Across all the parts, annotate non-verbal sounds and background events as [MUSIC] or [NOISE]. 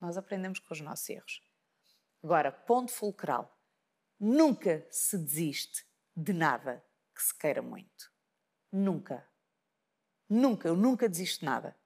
Nós aprendemos com os nossos erros. Agora, ponto fulcral. Nunca se desiste de nada que se queira muito. Nunca. Nunca, eu nunca desisto de nada.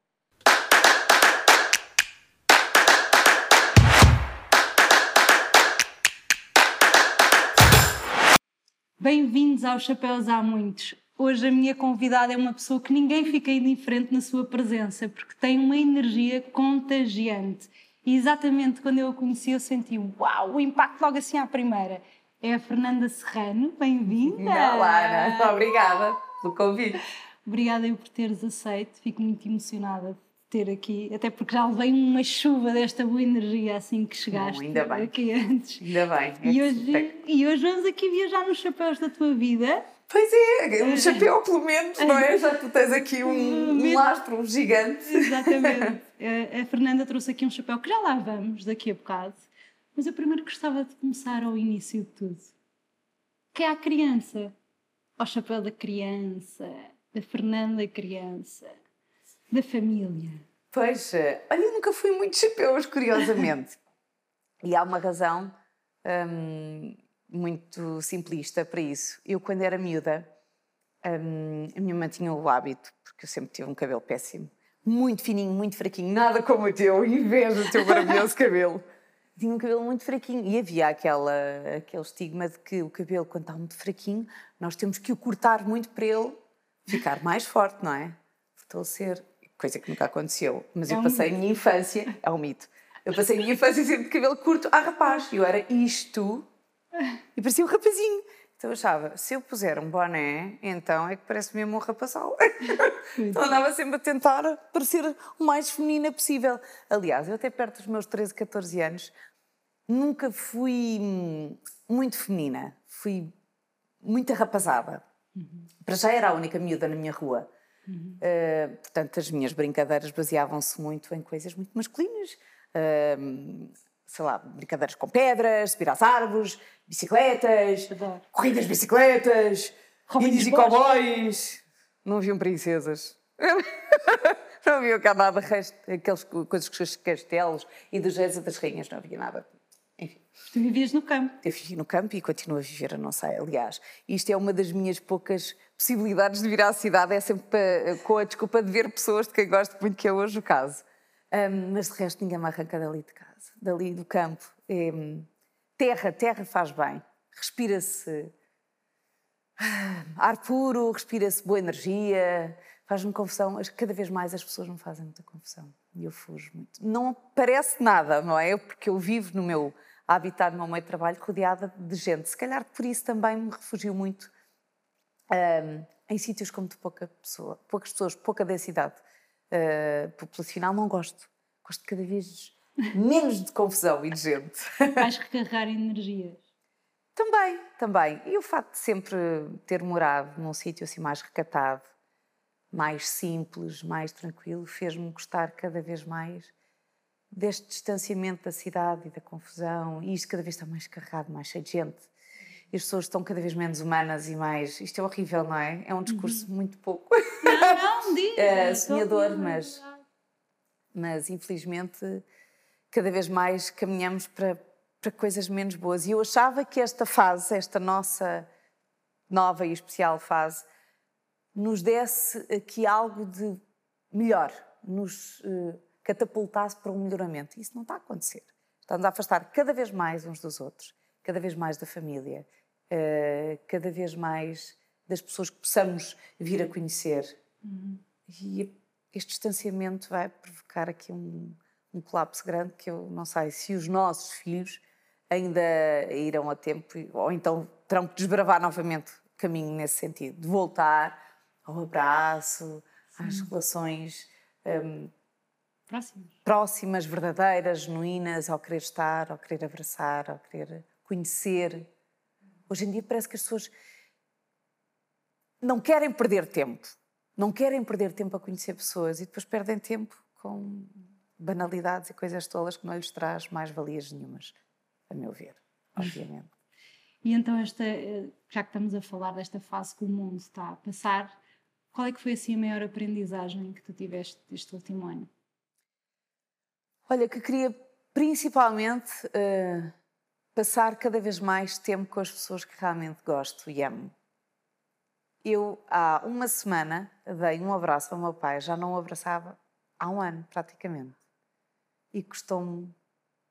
Bem-vindos aos Chapéus Há Muitos. Hoje a minha convidada é uma pessoa que ninguém fica indiferente na sua presença, porque tem uma energia contagiante. E exatamente quando eu a conheci, eu senti uau, o impacto logo assim à primeira. É a Fernanda Serrano, bem-vinda! Olá, Ana, obrigada pelo convite. Obrigada eu por teres aceito, fico muito emocionada ter aqui, até porque já levei uma chuva desta boa energia assim que chegaste Bom, ainda bem. aqui antes. Ainda bem. E hoje, e hoje vamos aqui viajar nos chapéus da tua vida. Pois é, um chapéu pelo menos, não é? Já tu tens aqui um, um lastro, um gigante. Exatamente. [LAUGHS] A Fernanda trouxe aqui um chapéu que já lá vamos daqui a bocado, mas eu primeiro gostava de começar ao início de tudo. Que é a criança. Ao chapéu da criança, da Fernanda criança da família? Pois, olha, eu nunca fui muito chapéus, curiosamente. [LAUGHS] e há uma razão hum, muito simplista para isso. Eu, quando era miúda, hum, a minha mãe tinha o hábito, porque eu sempre tive um cabelo péssimo, muito fininho, muito fraquinho, nada como o teu, [LAUGHS] inveja do teu maravilhoso cabelo. Tinha um cabelo muito fraquinho e havia aquela, aquele estigma de que o cabelo, quando está muito fraquinho, nós temos que o cortar muito para ele ficar mais forte, não é? Fortalecer coisa que nunca aconteceu, mas é eu passei um a minha infância, é um mito, eu passei a minha infância sempre de cabelo curto a rapaz, e eu era isto, e parecia um rapazinho. Então eu achava, se eu puser um boné, então é que parece mesmo um rapazal. [LAUGHS] então andava sempre a tentar parecer o mais feminina possível. Aliás, eu até perto dos meus 13, 14 anos, nunca fui hum, muito feminina, fui muito arrapazada. Uhum. Para já era a única miúda na minha rua. Uhum. Uh, portanto, as minhas brincadeiras baseavam-se muito em coisas muito masculinas. Uh, sei lá, brincadeiras com pedras, subir às árvores, bicicletas, Adoro. corridas de bicicletas, índios e cowboys. Não haviam princesas. [LAUGHS] não havia cá nada, resto, aquelas coisas com os castelos e dos reis e das rainhas, não havia nada. Tu vivias no campo. Eu vivi no campo e continuo a viver, não sei, aliás. Isto é uma das minhas poucas possibilidades de vir à cidade, é sempre para, com a desculpa de ver pessoas de quem gosto muito, que é hoje o caso. Um, mas de resto ninguém me arranca dali de casa, dali do campo. É, terra, terra faz bem. Respira-se ah, ar puro, respira-se boa energia, faz-me confusão. Cada vez mais as pessoas me fazem muita confusão e eu fujo muito. Não parece nada, não é? Porque eu vivo no meu a habitar no meu meio de trabalho rodeada de gente. Se calhar por isso também me refugio muito um, em sítios como de pouca pessoa, poucas pessoas, pouca densidade uh, populacional. Não gosto. Gosto cada vez menos de confusão e de gente. Vais recarregar energias. Também, também. E o facto de sempre ter morado num sítio assim mais recatado, mais simples, mais tranquilo, fez-me gostar cada vez mais deste distanciamento da cidade e da confusão, e isto cada vez está mais carregado, mais cheio de gente. E as pessoas estão cada vez menos humanas e mais. Isto é horrível, não é? É um discurso uhum. muito pouco. Não, não, diga. [LAUGHS] é, sonhador, mas. Mas infelizmente cada vez mais caminhamos para, para coisas menos boas. E eu achava que esta fase, esta nossa nova e especial fase, nos desse aqui algo de melhor, nos. Uh, catapultasse para um melhoramento. Isso não está a acontecer. Estamos a afastar cada vez mais uns dos outros, cada vez mais da família, uh, cada vez mais das pessoas que possamos vir a conhecer. Uhum. E este distanciamento vai provocar aqui um, um colapso grande que eu não sei se os nossos filhos ainda irão a tempo ou então terão que desbravar novamente o caminho nesse sentido, de voltar ao abraço, Sim. às relações um, próximas. próximas, verdadeiras, genuínas, ao querer estar, ao querer abraçar, ao querer conhecer. Hoje em dia parece que as pessoas não querem perder tempo, não querem perder tempo a conhecer pessoas e depois perdem tempo com banalidades e coisas tolas que não lhes traz mais valias nenhumas, a meu ver, obviamente. E então esta, já que estamos a falar desta fase que o mundo está a passar, qual é que foi assim a maior aprendizagem que tu tiveste este último ano? Olha, que queria principalmente uh, passar cada vez mais tempo com as pessoas que realmente gosto e amo. Eu, há uma semana, dei um abraço ao meu pai, já não o abraçava há um ano, praticamente. E custou-me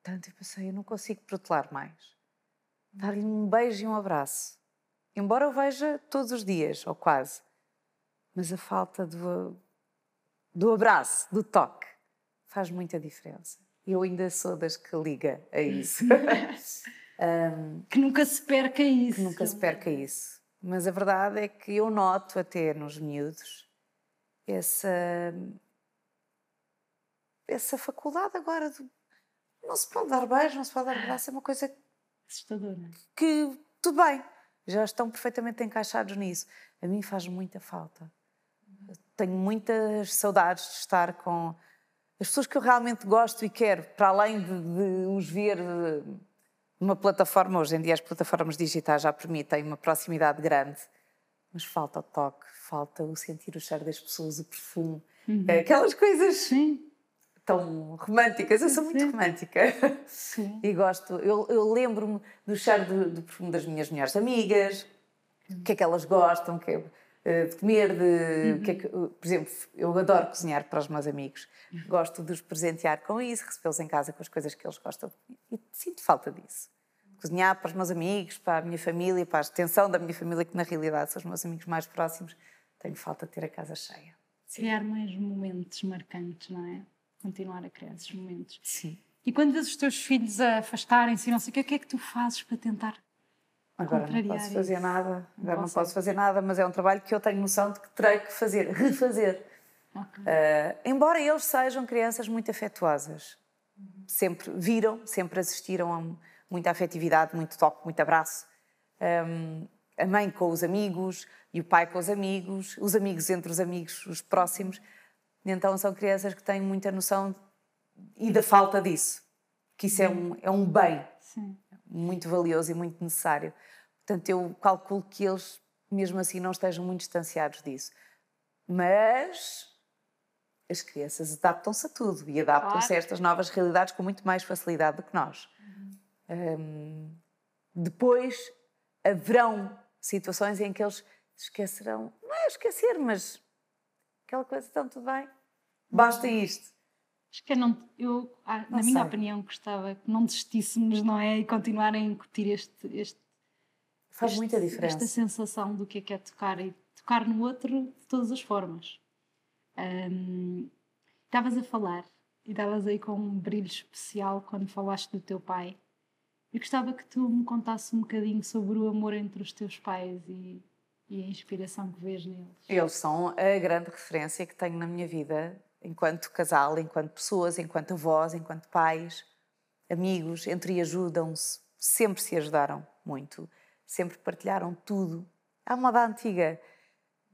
tanto, eu pensei, eu não consigo protelar mais. Dar-lhe um beijo e um abraço. Embora eu veja todos os dias, ou quase. Mas a falta do, do abraço, do toque, faz muita diferença. Eu ainda sou das que liga a isso. [LAUGHS] um, que nunca se perca isso. Que nunca se perca isso. Mas a verdade é que eu noto até nos miúdos essa essa faculdade agora de não se pode dar beijo, não se pode dar abraço, é uma coisa assustadora. Que tudo bem, já estão perfeitamente encaixados nisso. A mim faz muita falta. Tenho muitas saudades de estar com as pessoas que eu realmente gosto e quero, para além de, de os ver numa plataforma, hoje em dia as plataformas digitais já permitem uma proximidade grande, mas falta o toque, falta o sentir o cheiro das pessoas, o perfume, uhum. aquelas coisas Sim. Tão românticas. Eu sou muito romântica Sim. [LAUGHS] e gosto. Eu, eu lembro-me do cheiro do, do, perfume das minhas melhores amigas, o que é que elas gostam, que é, eh, de comer, de, uhum. que é que, por exemplo, eu adoro cozinhar para os meus amigos, uhum. gosto de os presentear com isso, recebê-los em casa com as coisas que eles gostam e sinto falta disso. Cozinhar para os meus amigos, para a minha família, para a extensão da minha família, que na realidade são os meus amigos mais próximos, tenho falta de ter a casa cheia. Criar mais momentos marcantes, não é? Continuar a criar esses momentos. Sim. E quando vês os teus filhos a afastarem-se não sei o que, o que é que tu fazes para tentar Agora não posso fazer isso. nada, agora não, não posso fazer nada, mas é um trabalho que eu tenho noção de que terei que fazer, refazer. Okay. Uh, embora eles sejam crianças muito afetuosas, sempre viram, sempre assistiram a muita afetividade, muito toque, muito abraço. Um, a mãe com os amigos e o pai com os amigos, os amigos entre os amigos, os próximos. Então são crianças que têm muita noção e da falta disso, que isso é um, é um bem Sim. muito valioso e muito necessário. Portanto, eu calculo que eles, mesmo assim, não estejam muito distanciados disso. Mas as crianças adaptam-se a tudo e adaptam-se claro. a estas novas realidades com muito mais facilidade do que nós. Uhum. Um, depois haverão situações em que eles esquecerão, não é esquecer, mas aquela coisa, então tudo bem, basta isto. Acho que eu, não, eu ah, na minha opinião, gostava que não desistíssemos, não é? E continuarem a incutir este, este Faz este, muita diferença. Esta sensação do que é que é tocar e tocar no outro de todas as formas. Um, estavas a falar e estavas aí com um brilho especial quando falaste do teu pai. Eu gostava que tu me contasse um bocadinho sobre o amor entre os teus pais e, e a inspiração que vês neles. Eles são a grande referência que tenho na minha vida, enquanto casal, enquanto pessoas, enquanto avós, enquanto pais, amigos, entre ajudam-se, sempre se ajudaram muito sempre partilharam tudo. À moda antiga.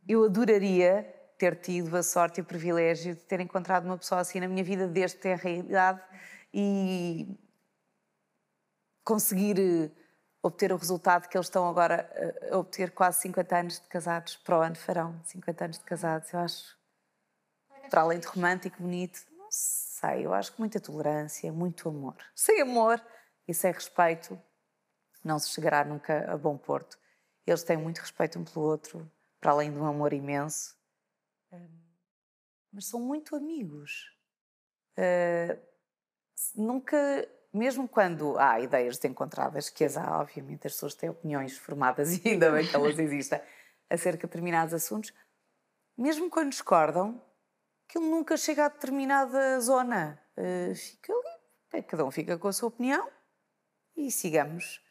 Eu adoraria ter tido a sorte e o privilégio de ter encontrado uma pessoa assim na minha vida desde ter a realidade e conseguir eh, obter o resultado que eles estão agora eh, a obter quase 50 anos de casados. Para o ano farão 50 anos de casados. Eu acho, para além de romântico, bonito, não sei, eu acho que muita tolerância, muito amor. Sem amor e sem respeito, não se chegará nunca a bom porto. Eles têm muito respeito um pelo outro, para além de um amor imenso, mas são muito amigos. Uh, nunca, mesmo quando há ideias desencontradas, que as há, obviamente, as pessoas têm opiniões formadas [LAUGHS] e ainda bem que elas existem acerca de determinados assuntos, mesmo quando discordam, aquilo nunca chega a determinada zona. Uh, fica ali, cada um fica com a sua opinião e sigamos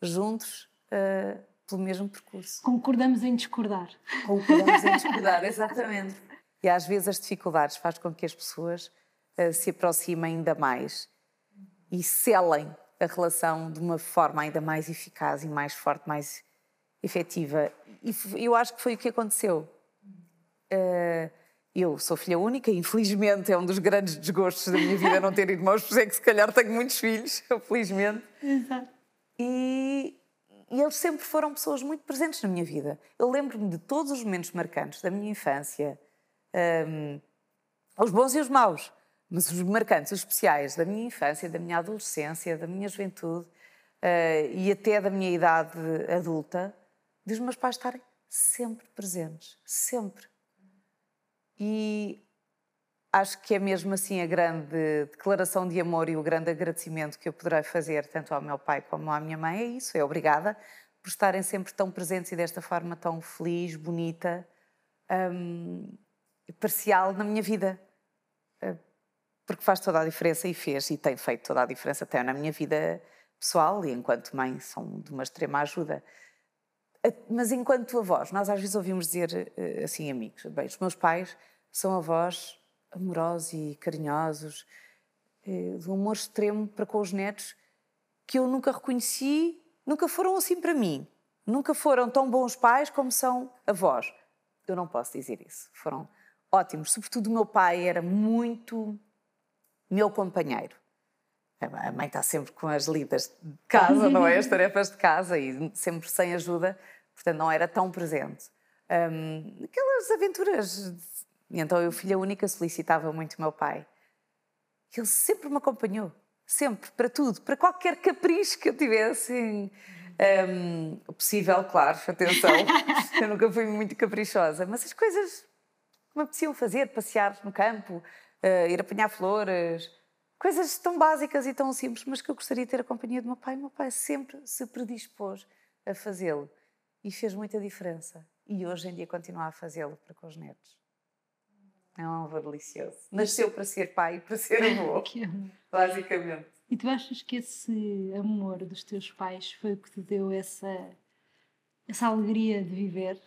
juntos uh, pelo mesmo percurso. Concordamos em discordar. Concordamos em discordar, [LAUGHS] exatamente. E às vezes as dificuldades fazem com que as pessoas uh, se aproximem ainda mais e selem a relação de uma forma ainda mais eficaz e mais forte, mais efetiva. E eu acho que foi o que aconteceu. Uh, eu sou filha única, infelizmente é um dos grandes desgostos da minha vida não ter irmãos, por é que se calhar tenho muitos filhos, [LAUGHS] felizmente. Exato. E, e eles sempre foram pessoas muito presentes na minha vida. Eu lembro-me de todos os momentos marcantes da minha infância, um, os bons e os maus, Mas os marcantes, os especiais da minha infância, da minha adolescência, da minha juventude uh, e até da minha idade adulta, dos meus pais estarem sempre presentes, sempre. E acho que é mesmo assim a grande declaração de amor e o grande agradecimento que eu poderei fazer tanto ao meu pai como à minha mãe é isso, é obrigada por estarem sempre tão presentes e desta forma tão feliz, bonita, um, parcial na minha vida. Porque faz toda a diferença e fez e tem feito toda a diferença até na minha vida pessoal e enquanto mãe são de uma extrema ajuda. Mas enquanto avós, nós às vezes ouvimos dizer eh, assim, amigos, bem, os meus pais são avós amorosos e carinhosos, eh, de um amor extremo para com os netos, que eu nunca reconheci, nunca foram assim para mim. Nunca foram tão bons pais como são avós. Eu não posso dizer isso. Foram ótimos. Sobretudo o meu pai era muito meu companheiro. A mãe está sempre com as lidas de casa, não é? As tarefas de casa e sempre sem ajuda, portanto não era tão presente. Um, aquelas aventuras. Então eu, filha única, solicitava muito o meu pai. Ele sempre me acompanhou, sempre, para tudo, para qualquer capricho que eu tivesse. Um, possível, claro, atenção, [LAUGHS] eu nunca fui muito caprichosa, mas as coisas que me apeteciam fazer, passear no campo, uh, ir apanhar flores, coisas tão básicas e tão simples, mas que eu gostaria de ter a companhia do meu pai. O meu pai sempre se predispôs a fazê-lo e fez muita diferença. E hoje em dia continua a fazê-lo para com os netos. É um avô delicioso. Nasceu para ser pai e para ser avô, [LAUGHS] basicamente. E tu achas que esse amor dos teus pais foi o que te deu essa, essa alegria de viver?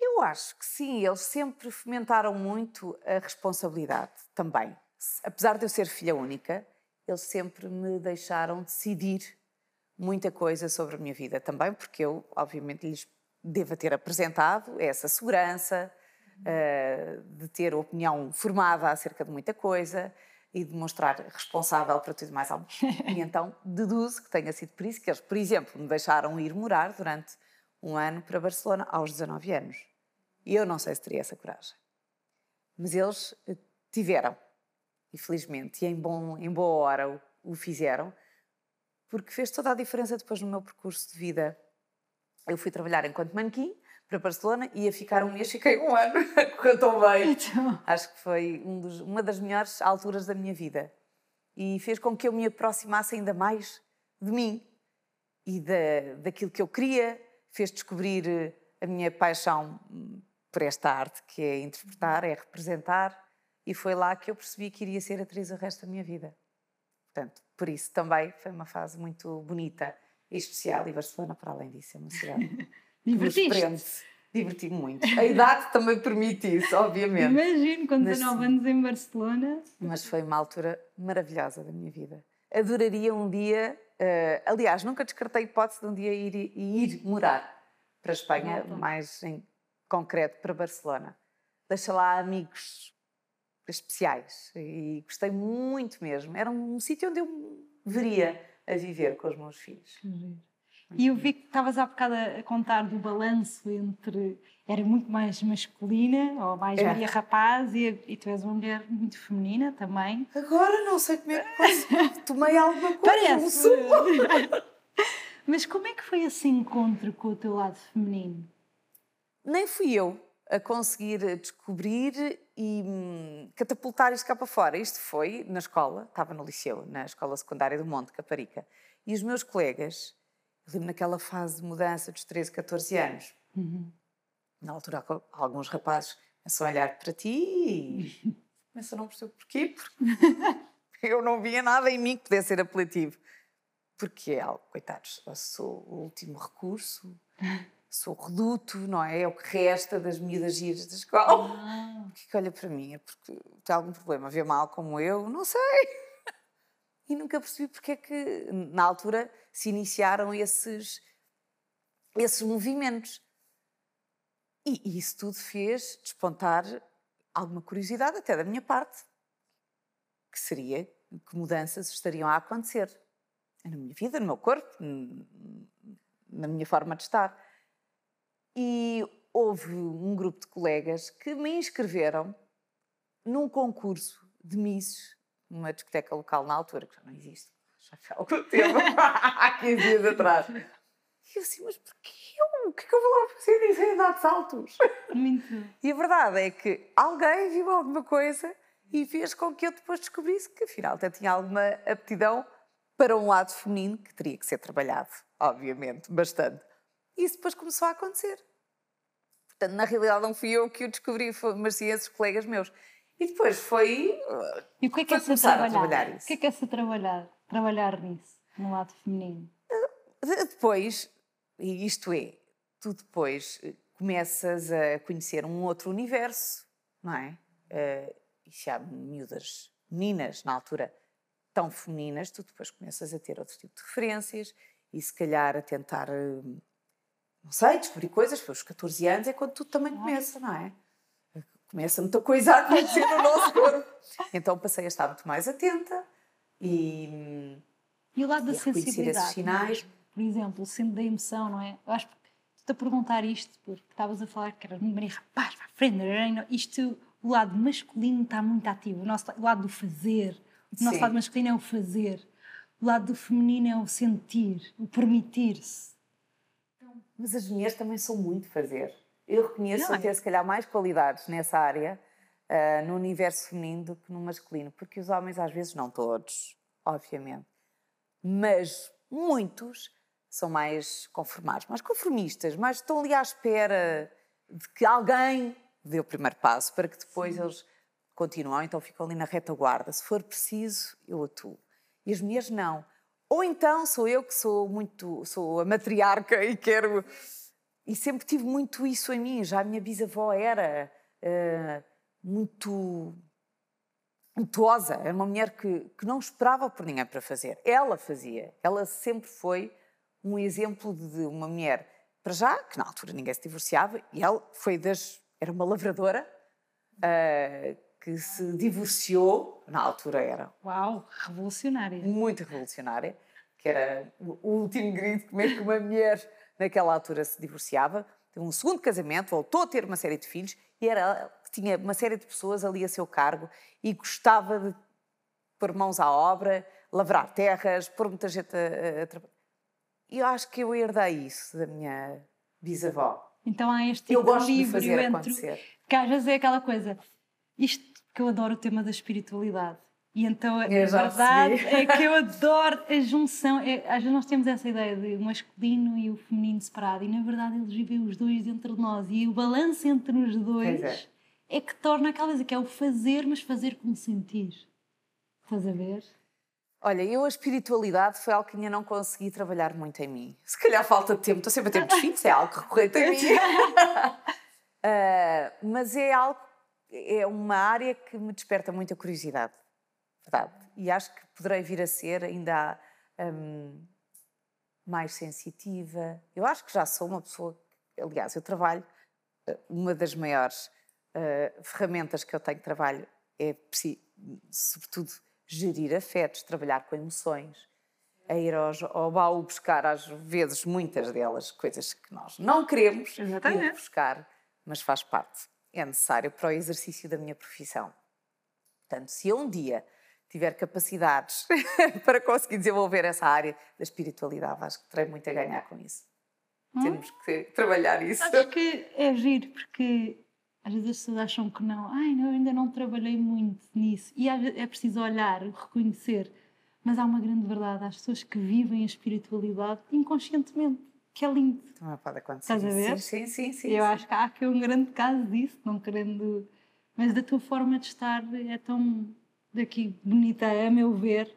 Eu acho que sim, eles sempre fomentaram muito a responsabilidade também. Apesar de eu ser filha única, eles sempre me deixaram decidir muita coisa sobre a minha vida também, porque eu, obviamente, lhes devo ter apresentado essa segurança, uh, de ter opinião formada acerca de muita coisa e de mostrar responsável para tudo mais algo. [LAUGHS] E então deduzo que tenha sido por isso que eles, por exemplo, me deixaram ir morar durante um ano para Barcelona aos 19 anos. E eu não sei se teria essa coragem. Mas eles eh, tiveram, infelizmente, e em, bom, em boa hora o, o fizeram, porque fez toda a diferença depois no meu percurso de vida. Eu fui trabalhar enquanto manequim para Barcelona, ia ficar um mês, fiquei um ano, [LAUGHS] correu bem. Então... Acho que foi um dos, uma das melhores alturas da minha vida. E fez com que eu me aproximasse ainda mais de mim e da, daquilo que eu queria, fez descobrir eh, a minha paixão hum, por esta arte que é interpretar, é representar, e foi lá que eu percebi que iria ser atriz o resto da minha vida. Portanto, por isso também foi uma fase muito bonita e especial, e Barcelona, para além disso, é uma cidade [LAUGHS] Divertiste? Diverti-me muito. A idade também permite isso, obviamente. Imagino, com 19 anos em Barcelona. Mas foi uma altura maravilhosa da minha vida. Adoraria um dia, uh, aliás, nunca descartei a hipótese de um dia ir, ir morar para a Espanha, mais em concreto para Barcelona. Deixa lá amigos especiais e gostei muito mesmo. Era um sítio onde eu veria a viver com os meus filhos. E eu vi que estavas há bocado a contar do balanço entre. Era muito mais masculina, ou mais é. Maria Rapaz, e, e, tu és uma mulher muito feminina também. Agora não sei como é que posso. [LAUGHS] Tomei alguma coisa. Parece. [LAUGHS] Mas como é que foi esse encontro com o teu lado feminino? Nem fui eu a conseguir descobrir e hum, catapultar isto cá para fora. Isto foi na escola, estava no liceu, na escola secundária do Monte Caparica. E os meus colegas lembro naquela fase de mudança dos 13, 14 anos. Uhum. Na altura, alguns rapazes começam a olhar para ti e [LAUGHS] começam a não perceber porquê, porque [LAUGHS] eu não via nada em mim que pudesse ser apelativo. Porque é algo, coitados, eu sou o último recurso, [LAUGHS] sou o reduto, não é? É o que resta das miúdas giras da escola. Ah. Porque que olha para mim? É porque tem algum problema, vê mal como eu? Não sei [LAUGHS] e nunca percebi porque é que, na altura, se iniciaram esses, esses movimentos. E, e isso tudo fez despontar alguma curiosidade, até da minha parte, que seria que mudanças estariam a acontecer na minha vida, no meu corpo, na minha forma de estar. E houve um grupo de colegas que me inscreveram num concurso de misses numa discoteca local na altura, que já não existe, já foi há algum [LAUGHS] tempo, há 15 dias atrás. E eu assim, mas porquê eu? O que é que eu vou lá fazer nisso em de saltos? Muito. E a verdade é que alguém viu alguma coisa e fez com que eu depois descobrisse que afinal até tinha alguma aptidão para um lado feminino que teria que ser trabalhado, obviamente, bastante. E isso depois começou a acontecer. Portanto, na realidade não fui eu que o descobri, mas sim esses colegas meus. E depois foi. E o que é que é ser trabalhar? trabalhar isso? O que é que é ser trabalhar, trabalhar nisso, no lado feminino? Depois, e isto é, tu depois eh, começas a conhecer um outro universo, não é? Uh, e se há miúdas, meninas na altura, tão femininas, tu depois começas a ter outro tipo de referências e se calhar a tentar, eh, não sei, descobrir coisas, pelos 14 anos é quando tudo também começa, não é? Começa muita coisa a acontecer no nosso corpo. [LAUGHS] Então passei a estar muito mais atenta e. E o lado da sensibilidade. Esses sinais. Por exemplo, sendo da emoção, não é? Eu acho que estou a perguntar isto porque estavas a falar que era Maria rapaz, para a frente, isto, o lado masculino está muito ativo, o nosso o lado do fazer, o nosso Sim. lado masculino é o fazer, o lado do feminino é o sentir, o permitir-se. Mas as mulheres também são muito fazer. Eu reconheço não, ter, se calhar, mais qualidades nessa área, uh, no universo feminino, do que no masculino, porque os homens, às vezes, não todos, obviamente, mas muitos são mais conformados, mais conformistas, mais estão ali à espera de que alguém dê o primeiro passo para que depois Sim. eles continuam, então ficam ali na retaguarda. Se for preciso, eu atuo. E as mulheres não. Ou então sou eu que sou muito, sou a matriarca e quero. E sempre tive muito isso em mim. Já a minha bisavó era uh, muito impetuosa. Era uma mulher que, que não esperava por ninguém para fazer. Ela fazia. Ela sempre foi um exemplo de uma mulher, para já, que na altura ninguém se divorciava, e ela foi das. Era uma lavradora. Uh, que se divorciou, na altura era. Uau, revolucionária. Muito revolucionária, que era o último grito como é que uma mulher naquela altura se divorciava. Teve um segundo casamento, voltou a ter uma série de filhos e era tinha uma série de pessoas ali a seu cargo e gostava de pôr mãos à obra, lavrar terras, pôr muita gente a, a trabalhar. E eu acho que eu herdei isso da minha bisavó. Então há este eu gosto de fazer entre... acontecer. Que às vezes é aquela coisa, isto que eu adoro o tema da espiritualidade. E então a verdade é que eu [LAUGHS] adoro a junção. É, às vezes nós temos essa ideia de o masculino e o feminino separado, e na verdade eles vivem os dois dentro de nós. E o balanço entre os dois é. é. que torna aquela coisa que é o fazer, mas fazer com sentir. Estás a ver? Olha, eu a espiritualidade foi algo que ainda não consegui trabalhar muito em mim. Se calhar falta de tempo, estou sempre a ter muitos [LAUGHS] filhos, é algo recorrente em mim. uh, [LAUGHS] mas é algo é uma área que me desperta muita curiosidade, verdade. E acho que poderei vir a ser ainda um, mais sensitiva. Eu acho que já sou uma pessoa. Aliás, eu trabalho. Eh, uma das maiores uh, ferramentas que eu tenho de trabalho é, sobretudo, gerir afetos, trabalhar com emoções, a ir ao, ao baú buscar, às vezes, muitas delas, coisas que nós não queremos ir buscar, mas faz parte é necessário para o exercício da minha profissão. Portanto, se eu um dia tiver capacidades [LAUGHS] para conseguir desenvolver essa área da espiritualidade, acho que terei muito a ganhar com isso. Hum? Temos que trabalhar isso. Acho que é giro, porque às vezes as pessoas acham que não. Ai, não, eu ainda não trabalhei muito nisso. E é preciso olhar, reconhecer. Mas há uma grande verdade: há pessoas que vivem a espiritualidade inconscientemente que é lindo. Também pode acontecer. Estás a ver? Sim, sim, sim. Eu sim. acho que há aqui um grande caso disso, não querendo. Mas da tua forma de estar é tão daqui bonita, a meu ver.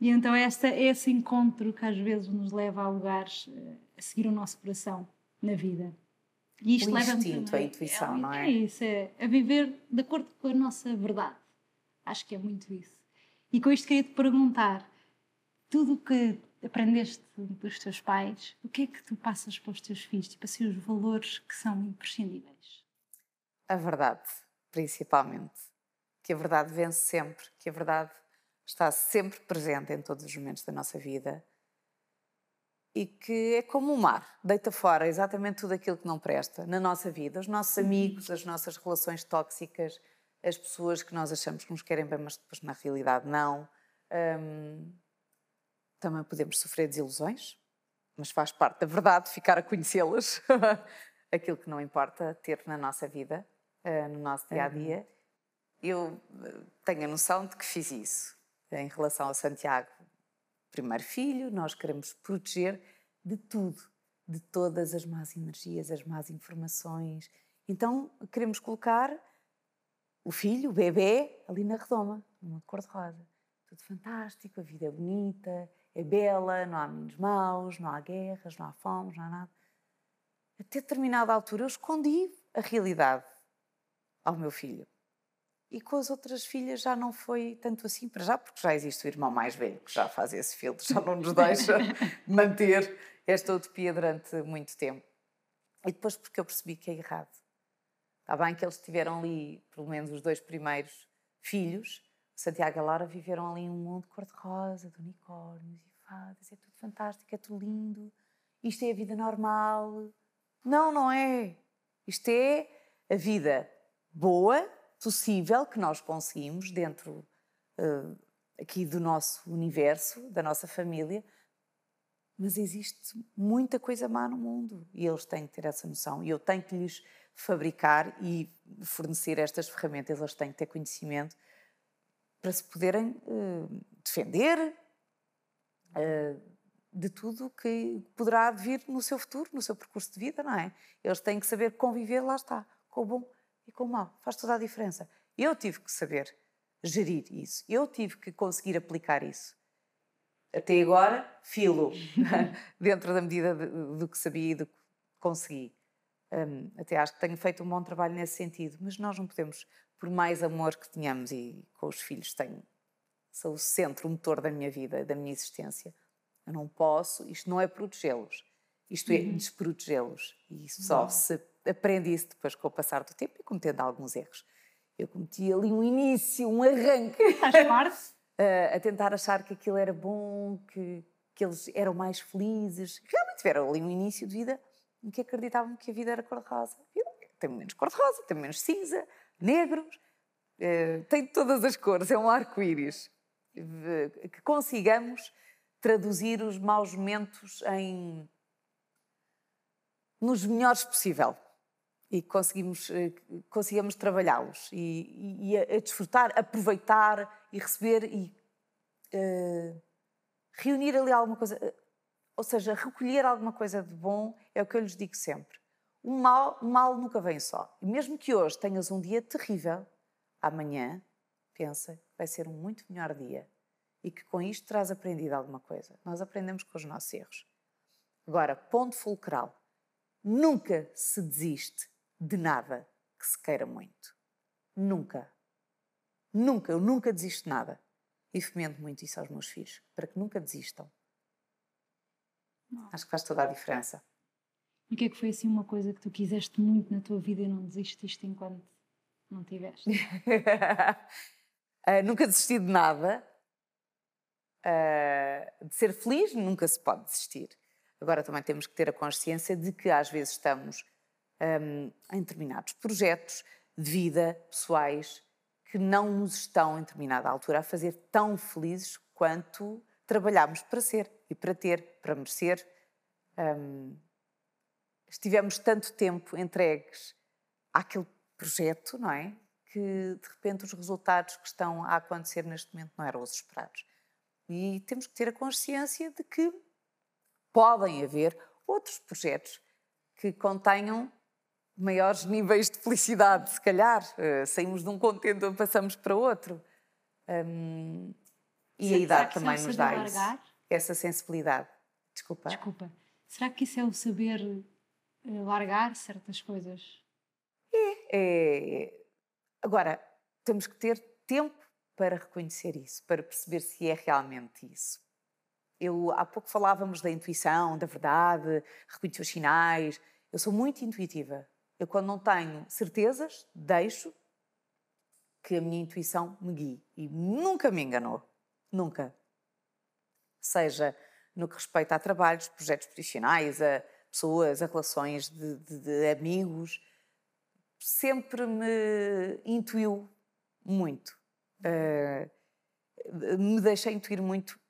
E então é esta, é esse encontro que às vezes nos leva a lugares eh, a seguir o nosso coração na vida. E isto o instinto, a intuição, é, não é? É isso, é a viver de acordo com a nossa verdade. Acho que é muito isso. E com isto queria te perguntar: tudo o que aprendeste dos teus pais, o que é que tu passas para os teus filhos? Tipo assim, os valores que são imprescindíveis? A verdade, principalmente. Que a verdade vence sempre, que a verdade está sempre presente em todos os momentos da nossa vida e que é como o mar, deita fora exatamente tudo aquilo que não presta na nossa vida, os nossos uhum. amigos, as nossas relações tóxicas, as pessoas que nós achamos que nos querem bem, mas depois na realidade não. Um, também podemos sofrer desilusões, mas faz parte da verdade ficar a conhecê-las. [LAUGHS] Aquilo que não importa ter na nossa vida, uh, no nosso dia a dia. Eu eh, tenho a noção de que fiz isso em relação ao Santiago, primeiro filho, nós queremos proteger de tudo, de todas as más energias, as más informações. Então queremos colocar o filho, o bebê, ali na redoma, mundo cor-de-rosa. Tudo fantástico, a vida é bonita, é bela, não há meninos maus, não há guerras, não há fome, não há nada. Até determinada altura eu escondi a realidade ao meu filho. E com as outras filhas já não foi tanto assim para já, porque já existe o irmão mais velho que já faz esse filtro, já não nos deixa [LAUGHS] manter esta utopia durante muito tempo. E depois porque eu percebi que é errado. Está bem que eles tiveram ali, pelo menos os dois primeiros filhos, Santiago e Laura viveram ali um mundo cor-de-rosa, de unicórnios e fadas, é tudo fantástico, é tudo lindo, isto é a vida normal. Não, não é. Isto é a vida boa, possível, que nós conseguimos dentro uh, aqui do nosso universo, da nossa família, mas existe muita coisa má no mundo e eles têm que ter essa noção e eu tenho que lhes fabricar e fornecer estas ferramentas, eles têm que ter conhecimento para se poderem uh, defender uh, de tudo que poderá vir no seu futuro, no seu percurso de vida, não é? Eles têm que saber conviver, lá está, com o bom e com o mau. Faz toda a diferença. Eu tive que saber gerir isso, eu tive que conseguir aplicar isso. Até agora, filo, [LAUGHS] dentro da medida do que sabia e do que consegui. Um, até acho que tenho feito um bom trabalho nesse sentido, mas nós não podemos por mais amor que tenhamos e com os filhos tenho, são o centro, o motor da minha vida, da minha existência. Eu não posso, isto não é protegê-los, isto é uhum. desprotegê-los. E isso só se aprende isso depois com o passar do tempo e cometendo alguns erros. Eu cometi ali um início, um arranque. [LAUGHS] Faz parte. [LAUGHS] a tentar achar que aquilo era bom, que, que eles eram mais felizes. Realmente tiveram ali um início de vida em que acreditavam que a vida era cor-de-rosa. Tem menos cor-de-rosa, tem menos cinza, negros, uh, tem todas as cores, é um arco-íris. Que consigamos traduzir os maus momentos em nos melhores possível e conseguimos eh, consigamos trabalhá-los e, e, e, a, desfrutar, aproveitar e receber e uh, reunir ali alguma coisa, ou seja, recolher alguma coisa de bom é o que eu lhes digo sempre. O mal, o mal nunca vem só. E mesmo que hoje tenhas um dia terrível, amanhã, pensa, vai ser um muito melhor dia. E que com isto terás aprendido alguma coisa. Nós aprendemos com os nossos erros. Agora, ponto fulcral. Nunca se desiste de nada que se queira muito. Nunca. Nunca, eu nunca desisto de nada. E fomento muito isso aos meus filhos, para que nunca desistam. Acho que faz toda a diferença. E o que é que foi assim uma coisa que tu quiseste muito na tua vida e não desististe enquanto não tiveste? uh, [LAUGHS] nunca desisti de nada. Uh, de ser feliz, nunca se pode desistir. Agora também temos que ter a consciência de que às vezes estamos um, em determinados projetos de vida pessoais que não nos estão, em determinada altura, a fazer tão felizes quanto trabalhámos para ser e para ter, para merecer. Um, estivemos tanto tempo entregues àquele projeto, não é? Que de repente os resultados que estão a acontecer neste momento não eram os esperados. E temos que ter a consciência de que podem haver outros projetos que contenham maiores níveis de felicidade, se calhar. Uh, saímos de um contentor, passamos para outro. Um, e a idade também nos dá isso. Essa sensibilidade. Desculpa. Desculpa. Será que isso é o saber eh, largar certas coisas? É, é. Agora, temos que ter tempo para reconhecer isso, para perceber se é realmente isso. Eu, há pouco falávamos da intuição, da verdade, reconhecer os sinais. Eu sou muito intuitiva. Eu, quando não tenho certezas, deixo que a minha intuição me guie. E nunca me enganou. Nunca. Seja no que respeita a trabalhos, projetos profissionais, a pessoas, a relações de, de, de amigos, sempre me intuiu muito. Uh, me deixei intuir muito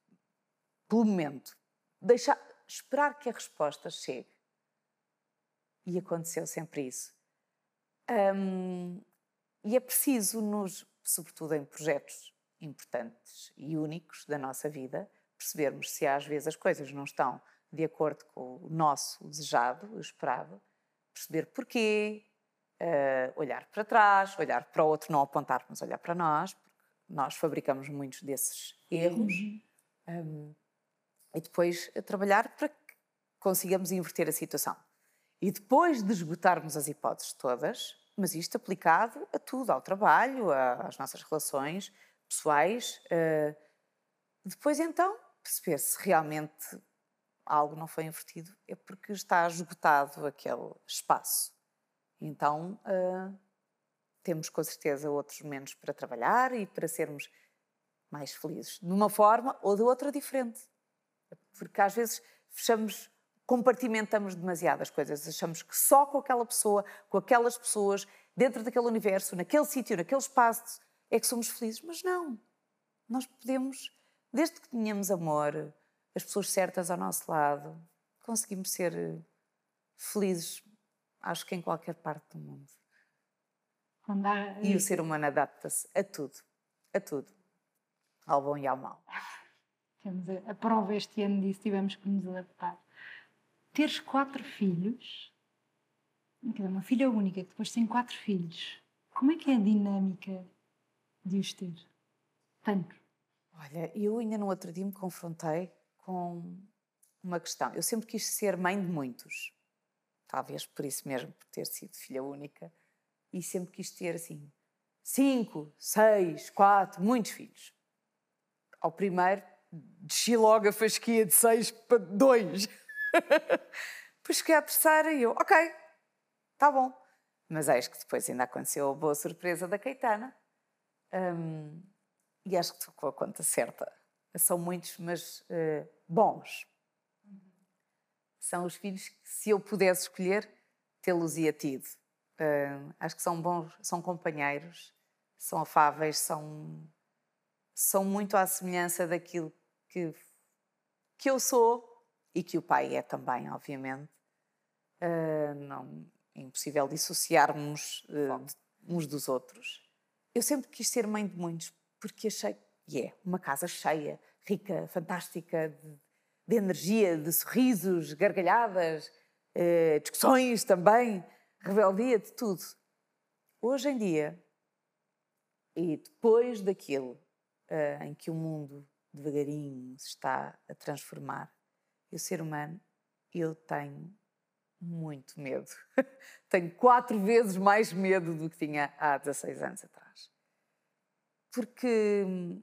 pelo momento. Deixar, esperar que a resposta chegue. E aconteceu sempre isso. Um, e é preciso, nos, sobretudo em projetos importantes e únicos da nossa vida, percebermos se às vezes as coisas não estão de acordo com o nosso desejado, o esperado, perceber porquê, uh, olhar para trás, olhar para o outro, não apontar, mas olhar para nós, porque nós fabricamos muitos desses erros, uhum. um, e depois trabalhar para que consigamos inverter a situação. E depois de esgotarmos as hipóteses todas, mas isto aplicado a tudo, ao trabalho, às nossas relações pessoais, uh, depois então perceber se realmente algo não foi invertido é porque está esgotado aquele espaço. Então uh, temos com certeza outros momentos para trabalhar e para sermos mais felizes, de uma forma ou de outra diferente. Porque às vezes fechamos, compartimentamos demasiadas coisas, achamos que só com aquela pessoa, com aquelas pessoas, dentro daquele universo, naquele sítio, naquele espaço, é que somos felizes. Mas não. Nós podemos, desde que tenhamos amor, as pessoas certas ao nosso lado, conseguimos ser felizes, acho que em qualquer parte do mundo. E o ser humano adapta-se a tudo, a tudo, ao bom e ao mau. Temos a, a prova este ano disso, tivemos que nos adaptar. Teres quatro filhos, uma filha única que depois tem quatro filhos, como é que é a dinâmica de os ter? Tanto. Olha, eu ainda no outro dia me confrontei com uma questão. Eu sempre quis ser mãe de muitos, talvez por isso mesmo, por ter sido filha única, e sempre quis ter assim cinco, seis, quatro, muitos filhos. Ao primeiro, desci logo a fasquia de seis para dois. [LAUGHS] depois cheguei à terceira e eu, ok, tá bom. Mas eis que depois ainda aconteceu a boa surpresa da Caetana. Um, e acho que estou com a conta certa. São muitos, mas uh, bons. São os filhos que, se eu pudesse escolher, tê-los-ia tido. Uh, acho que são bons, são companheiros, são afáveis, são, são muito à semelhança daquilo que, que eu sou e que o pai é também, obviamente. Uh, não, é impossível dissociarmos uh, uns dos outros. Eu sempre quis ser mãe de muitos, porque achei que é uma casa cheia, rica, fantástica, de, de energia, de sorrisos, gargalhadas, uh, discussões também, rebeldia, de tudo. Hoje em dia, e depois daquilo uh, em que o mundo devagarinho se está a transformar, e o ser humano, eu tenho muito medo. [LAUGHS] tenho quatro vezes mais medo do que tinha há 16 anos atrás. Porque hum,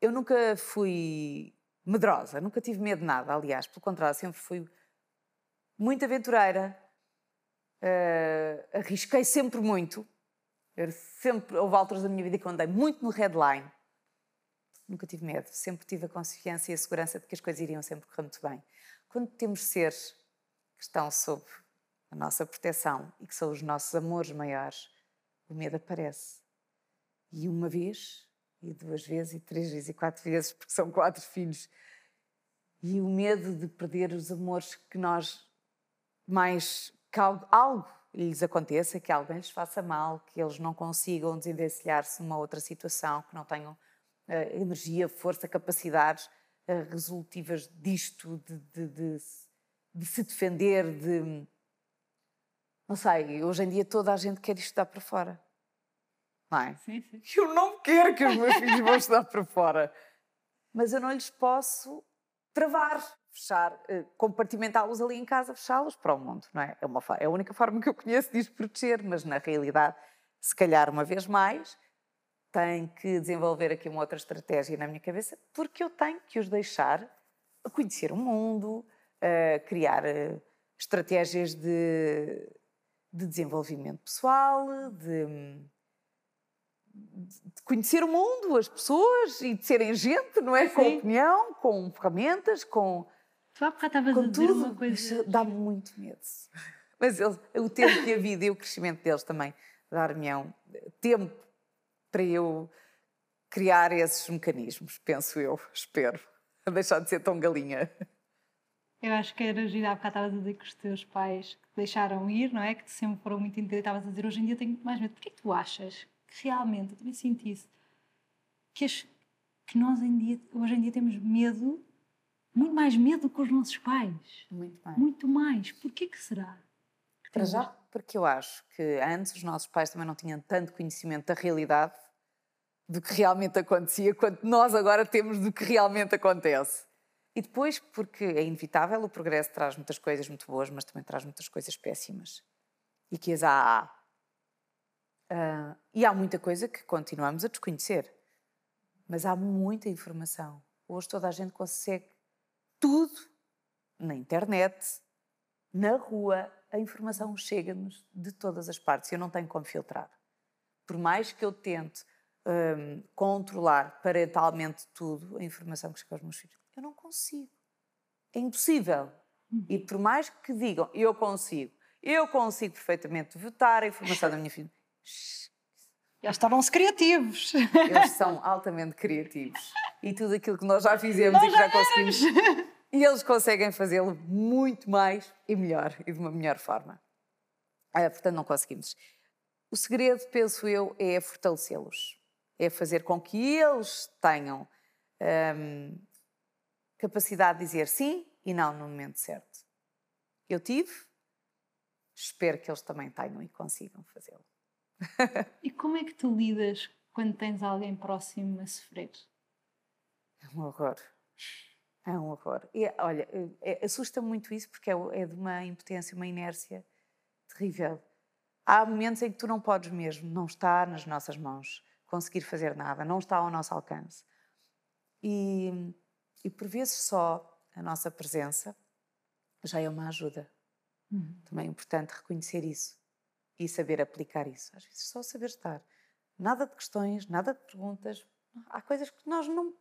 eu nunca fui medrosa, nunca tive medo de nada, aliás, pelo contrário, sempre fui muito aventureira, uh, arrisquei sempre muito. Eu sempre, houve alturas da minha vida que andei muito no headline. Nunca tive medo, sempre tive a confiança e a segurança de que as coisas iriam sempre correr muito bem. Quando temos seres que estão sob a nossa proteção e que são os nossos amores maiores, o medo aparece. E uma vez e duas vezes, e três vezes, e quatro vezes, porque são quatro filhos. E o medo de perder os amores que nós mais. que algo, algo lhes aconteça, que alguém lhes faça mal, que eles não consigam desenvencilhar-se numa outra situação, que não tenham uh, energia, força, capacidades uh, resolutivas disto, de, de, de, de se defender, de. Não sei, hoje em dia toda a gente quer isto dar para fora não é? Sim, sim. Eu não quero que os meus filhos vão estudar para fora. Mas eu não lhes posso travar, fechar, eh, compartimentá-los ali em casa, fechá-los para o mundo, não é? É, uma, é a única forma que eu conheço de os proteger, mas na realidade, se calhar uma vez mais, tenho que desenvolver aqui uma outra estratégia na minha cabeça, porque eu tenho que os deixar conhecer o mundo, criar eh, estratégias de, de desenvolvimento pessoal, de de conhecer o mundo, as pessoas e de serem gente, não é? Sim. Com opinião, com ferramentas, com. Tu há bocado estavas a dizer tudo. uma coisa. Dá-me muito medo. Mas eles, o tempo que a vida e o crescimento deles também dar-me tempo para eu criar esses mecanismos, penso eu, espero, a deixar de ser tão galinha. Eu acho que era girar, porque estavas a dizer que os teus pais te deixaram ir, não é? Que sempre foram muito inteligentes. Estavas a dizer, hoje em dia tenho muito mais medo. Porquê que tu achas que realmente, eu também sinto isso, que, as, que nós em dia, hoje em dia temos medo, muito mais medo que os nossos pais? Muito mais. Muito mais. Porquê que será? Que Para já, porque eu acho que antes os nossos pais também não tinham tanto conhecimento da realidade do que realmente acontecia, quanto nós agora temos do que realmente acontece. E depois, porque é inevitável, o progresso traz muitas coisas muito boas, mas também traz muitas coisas péssimas. E que as há. Ah, e há muita coisa que continuamos a desconhecer. Mas há muita informação. Hoje toda a gente consegue tudo na internet, na rua. A informação chega-nos de todas as partes. Eu não tenho como filtrar. Por mais que eu tente hum, controlar parentalmente tudo, a informação que chega aos meus filhos, eu não consigo. É impossível. E por mais que digam, eu consigo, eu consigo perfeitamente votar a informação da minha filha, Eles tornam-se criativos. eles são altamente criativos. E tudo aquilo que nós já fizemos e que já conseguimos, e eles conseguem fazê-lo muito mais e melhor, e de uma melhor forma. Ah, portanto, não conseguimos. O segredo, penso eu, é fortalecê-los. É fazer com que eles tenham hum, capacidade de dizer sim e não no momento certo. Eu tive, espero que eles também tenham e consigam fazê-lo. [LAUGHS] E como é que tu lidas quando tens alguém próximo a sofrer? É um horror. É um horror. E, olha, é- assusta-me muito isso porque é, é de uma impotência, uma inércia terrível. Há momentos em que tu não podes mesmo, não está nas nossas mãos conseguir fazer nada, não está ao nosso alcance. E, e por vezes só a nossa presença já é uma ajuda. Também é importante reconhecer isso e saber aplicar isso. Às vezes só saber estar. Nada de questões, nada de perguntas. Há coisas que nós não.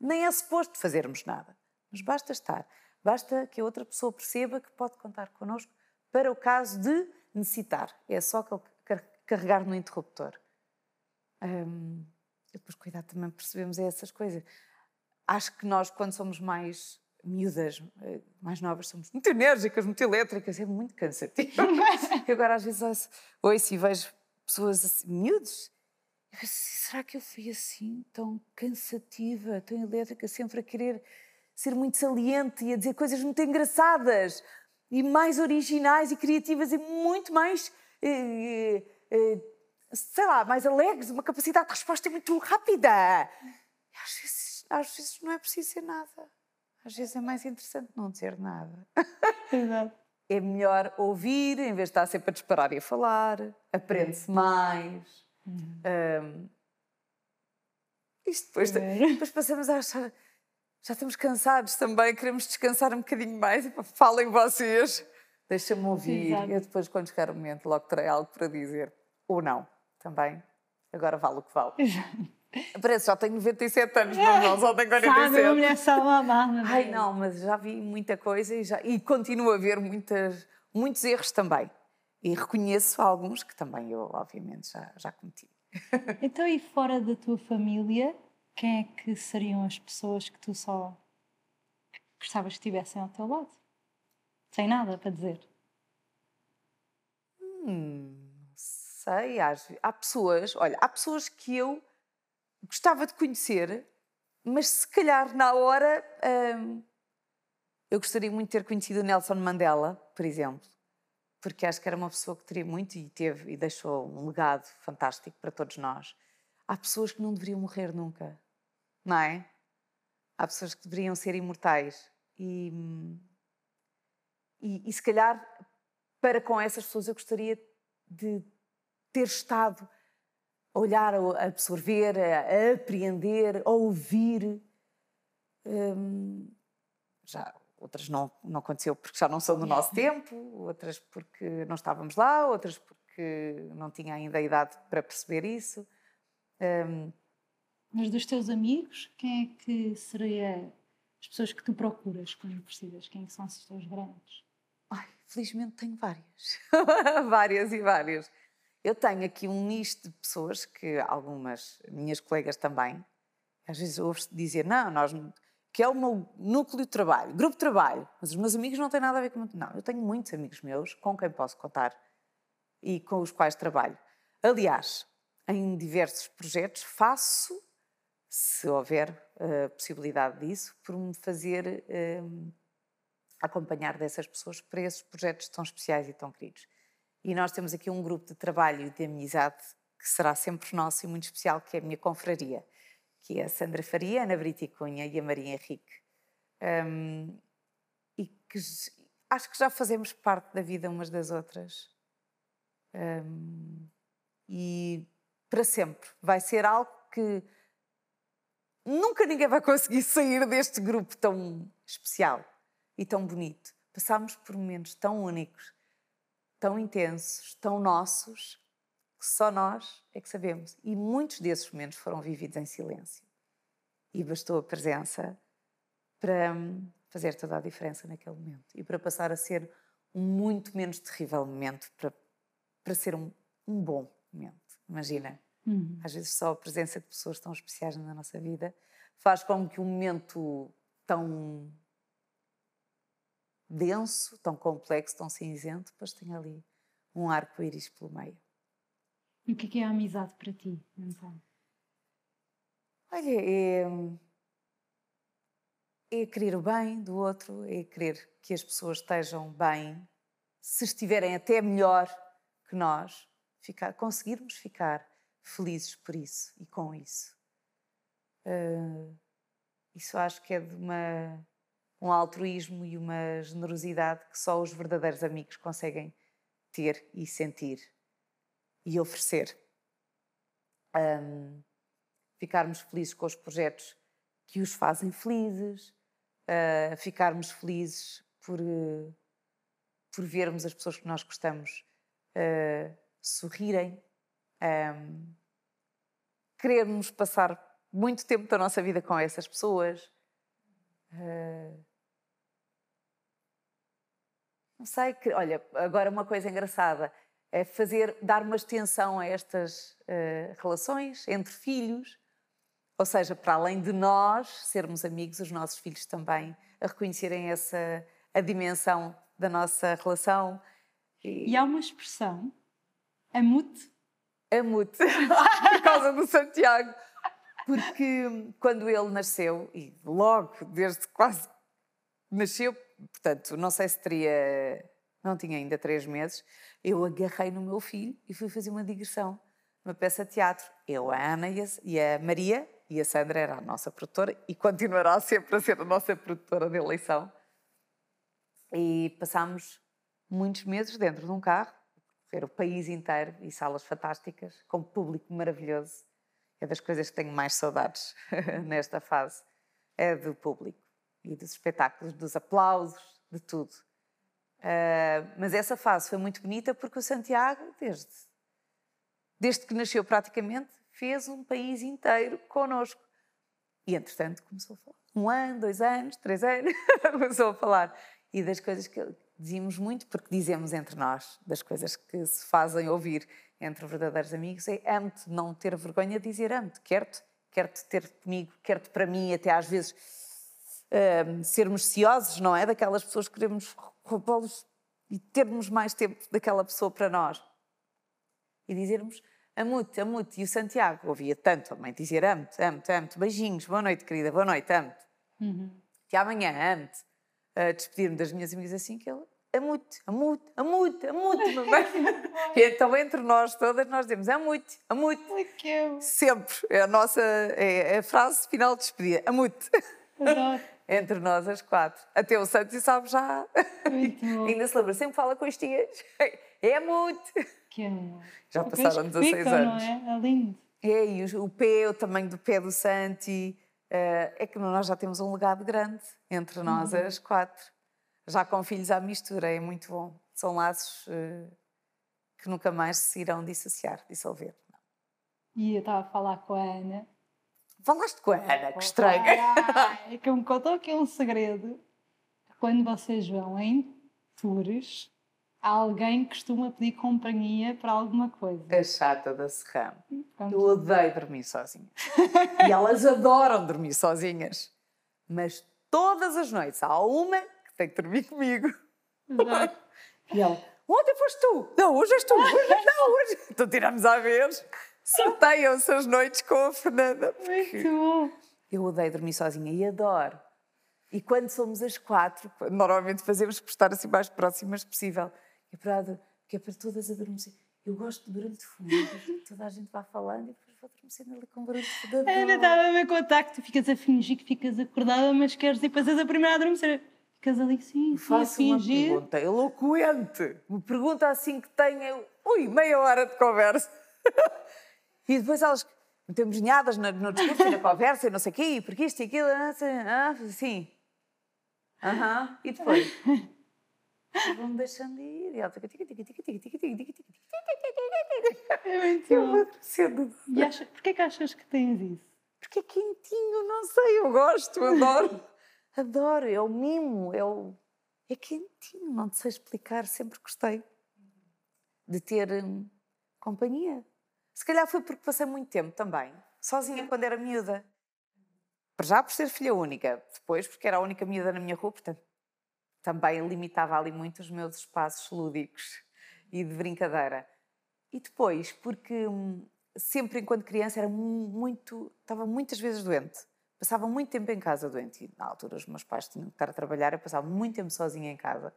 Nem é suposto fazermos nada. Mas basta estar. Basta que a outra pessoa perceba que pode contar connosco para o caso de necessitar. É só carregar no interruptor. Hum, depois, cuidado, também percebemos essas coisas. Acho que nós, quando somos mais miúdas, eh, mais novas, somos muito enérgicas, muito elétricas, é muito cansativo. [LAUGHS] e agora, às vezes, ouço, ouço e vejo pessoas assim, miúdos. Eu penso, será que eu fui assim, tão cansativa, tão elétrica, sempre a querer ser muito saliente e a dizer coisas muito engraçadas e mais originais e criativas e muito mais, eh, eh, sei lá, mais alegres, uma capacidade de resposta muito rápida. E às vezes, às vezes não é preciso ser nada. Às vezes é mais interessante não dizer nada. [LAUGHS] Exato. É melhor ouvir em vez de estar sempre a disparar e a falar. Aprende-se mais. Hum, isto depois, É. depois passamos a achar. Já estamos cansados também, queremos descansar um bocadinho mais. Falem vocês. Deixa-me ouvir. Exato. Eu depois, quando chegar o momento, logo terei algo para dizer. Ou não, também. Agora vale o que vale. [LAUGHS] Parece já tenho 97 anos, não, não, só tenho Sabe, 47. uma mulher salvada. Ai, não, mas já vi muita coisa e, já, e continuo a ver muitas, muitos erros também. E reconheço alguns que também eu, obviamente, já, já cometi. [LAUGHS] Então, e fora da tua família, quem é que seriam as pessoas que tu só gostavas que estivessem ao teu lado? Sem nada para dizer. Hum, não sei, há pessoas, olha, há pessoas que eu gostava de conhecer, mas se calhar na hora hum, eu gostaria muito de ter conhecido Nelson Mandela, por exemplo, porque acho que era uma pessoa que teria muito e teve e deixou um legado fantástico para todos nós. Há pessoas que não deveriam morrer nunca, não é? Há pessoas que deveriam ser imortais e, e, e se calhar para com essas pessoas eu gostaria de ter estado olhar, a absorver, a, apreender, a ouvir. Hum, já outras não, não aconteceu porque já não são do nosso tempo, outras porque não estávamos lá, outras porque não tinha ainda a idade para perceber isso. Hum, Mas dos teus amigos, quem é que seria as pessoas que tu procuras quando precisas? Quem é que são os teus grandes? Ai, felizmente tenho várias. [LAUGHS] várias e várias. Eu tenho aqui um nicho de pessoas que algumas minhas colegas também, às vezes ouve-se dizer, não, nós que é o meu núcleo de trabalho, grupo de trabalho, mas os meus amigos não têm nada a ver com... Não, eu tenho muitos amigos meus com quem posso contar e com os quais trabalho. Aliás, em diversos projetos faço, se houver uh, possibilidade disso, por me fazer uh, acompanhar dessas pessoas para esses projetos tão especiais e tão queridos. E nós temos aqui um grupo de trabalho de amizade que será sempre nosso e muito especial, que é a minha confraria que é a Sandra Faria, a Ana Brita Cunha e a Maria Henrique. Um, e que acho que já fazemos parte da vida umas das outras. Um, e para sempre. Vai ser algo que nunca ninguém vai conseguir sair deste grupo tão especial e tão bonito. Passámos por momentos tão únicos, tão intensos, tão nossos, que só nós é que sabemos. E muitos desses momentos foram vividos em silêncio. E bastou a presença para hum, fazer toda a diferença naquele momento e para passar a ser um muito menos terrível momento, para, para ser um, um bom momento. Imagina, uhum. às vezes só a presença de pessoas tão especiais na nossa vida faz com que um momento tão denso, tão complexo, tão cinzento, depois tenha ali um arco-íris pelo meio. E o que é, é a amizade para ti, então? Olha, é, é querer o bem do outro, é querer que as pessoas estejam bem, se estiverem até melhor que nós, ficar, conseguirmos ficar felizes por isso e com isso. Uh, isso acho que é de uma, um altruísmo e uma generosidade que só os verdadeiros amigos conseguem ter e sentir e oferecer. Um, ficarmos felizes com os projetos que os fazem felizes, uh, ficarmos felizes por, uh, por vermos as pessoas que nós gostamos uh, sorrirem, um, querermos passar muito tempo da nossa vida com essas pessoas. não sei, que, olha, agora uma coisa engraçada é fazer, dar uma extensão a estas uh, relações entre filhos, ou seja, para além de nós sermos amigos, os nossos filhos também a reconhecerem essa a dimensão da nossa relação. E, e há uma expressão, amute. Amute, [LAUGHS] por causa do Santiago. Porque quando ele nasceu, e logo, desde quase nasceu, portanto, não sei se teria não tinha ainda três meses, eu agarrei no meu filho e fui fazer uma digressão, uma peça de teatro. Eu, a Ana e a, e a Maria, e a Sandra era a nossa produtora e continuará sempre a ser a nossa produtora de eleição. E passámos muitos meses dentro de um carro, ver o país inteiro e salas fantásticas, com público maravilhoso. É das coisas que tenho mais saudades [LAUGHS] nesta fase, é do público e dos espetáculos, dos aplausos, de tudo. Uh, mas essa fase foi muito bonita porque o Santiago, desde, desde que nasceu praticamente, fez um país inteiro connosco. E entretanto começou a falar. Um ano, dois anos, três anos, [LAUGHS] começou a falar. E das coisas que dizíamos muito, porque dizemos entre nós, das coisas que se fazem ouvir entre verdadeiros amigos, é amo-te, não ter vergonha de dizer amo-te, quero-te, quero-te ter comigo, quero-te para mim, até às vezes uh, sermos ciosos, não é? Daquelas pessoas que queremos roubá-los e termos mais tempo daquela pessoa para nós. E dizermos amo-te, amo-te. E o Santiago ouvia tanto a mãe dizer amo-te, amo-te, amo-te, beijinhos, boa noite, querida, boa noite, amo-te. Uhum. Até amanhã, amo-te. Uh, Despedir-me das minhas amigas assim que ele amo-te, amo-te, amo-te, amo-te. [LAUGHS] e então entre nós todas nós dizemos amo-te, amo-te. Sempre. É a nossa é a frase final de despedida, amo-te. Adoro entre nós as quatro. Até o Santos sabe já. [LAUGHS] Ainda se lembra, sempre fala com as tias. [LAUGHS] É muito. Que amor. Já passaram 16 picam, anos. Não é? é lindo. É, e o, o pé, o tamanho do pé do Santi. Uh, é que nós já temos um legado grande entre nós, uhum. as quatro. Já com filhos à mistura, é muito bom. São laços uh, que nunca mais se irão dissociar, dissolver. E eu estava a falar com a Ana Falaste com a Ana, que estranho. [LAUGHS] É que me contou aqui um segredo. Quando vocês vão em tours, alguém costuma pedir companhia para alguma coisa. A chata da Serrão. Eu odeio dormir sozinha. e elas adoram dormir sozinhas. Mas todas as noites há uma que tem que dormir comigo. Exato. [LAUGHS] E ela, ontem foste tu. Não, hoje és tu. Hoje não, hoje. Então tiramos à vez. Sorteiam-se as noites com a Fernanda. Muito bom. Eu odeio dormir sozinha e adoro. E quando somos as quatro, normalmente fazemos por estar assim mais próximas possível. É para, que é para todas adormecer. Eu gosto de barulho de fundo, toda a gente vai falando e depois vou adormecendo ali com barulho de fundo. Ana estava a ver que tu ficas a fingir que ficas acordada, mas queres ir depois és a primeira a adormecer. Ficas ali sim, sim Faço a fingir. uma pergunta eloquente. Me pergunta assim que tenha, ui, meia hora de conversa. E depois elas metemos linhadas no, no discurso e na conversa e não sei o quê, e porque isto e aquilo, ah, assim. Aham. E depois? Vão-me deixando ir. E ela fica tica, tica, tica, tica, tica, tica, tica, tica, É muito Eu bom. vou adormecendo. E acha, porquê que achas que tens isso? Porque é quentinho, não sei, eu gosto, adoro. adoro, é o mimo, é o... É quentinho, não te sei explicar, sempre gostei de ter hum, companhia. Se calhar foi porque passei muito tempo também, sozinha quando era miúda. Já por ser filha única, depois porque era a única miúda na minha rua, portanto também limitava ali muito os meus espaços lúdicos e de brincadeira. E depois porque hum, sempre enquanto criança era mu- muito, estava muitas vezes doente. Passava muito tempo em casa doente. E na altura os meus pais tinham que estar a trabalhar, eu passava muito tempo sozinha em casa.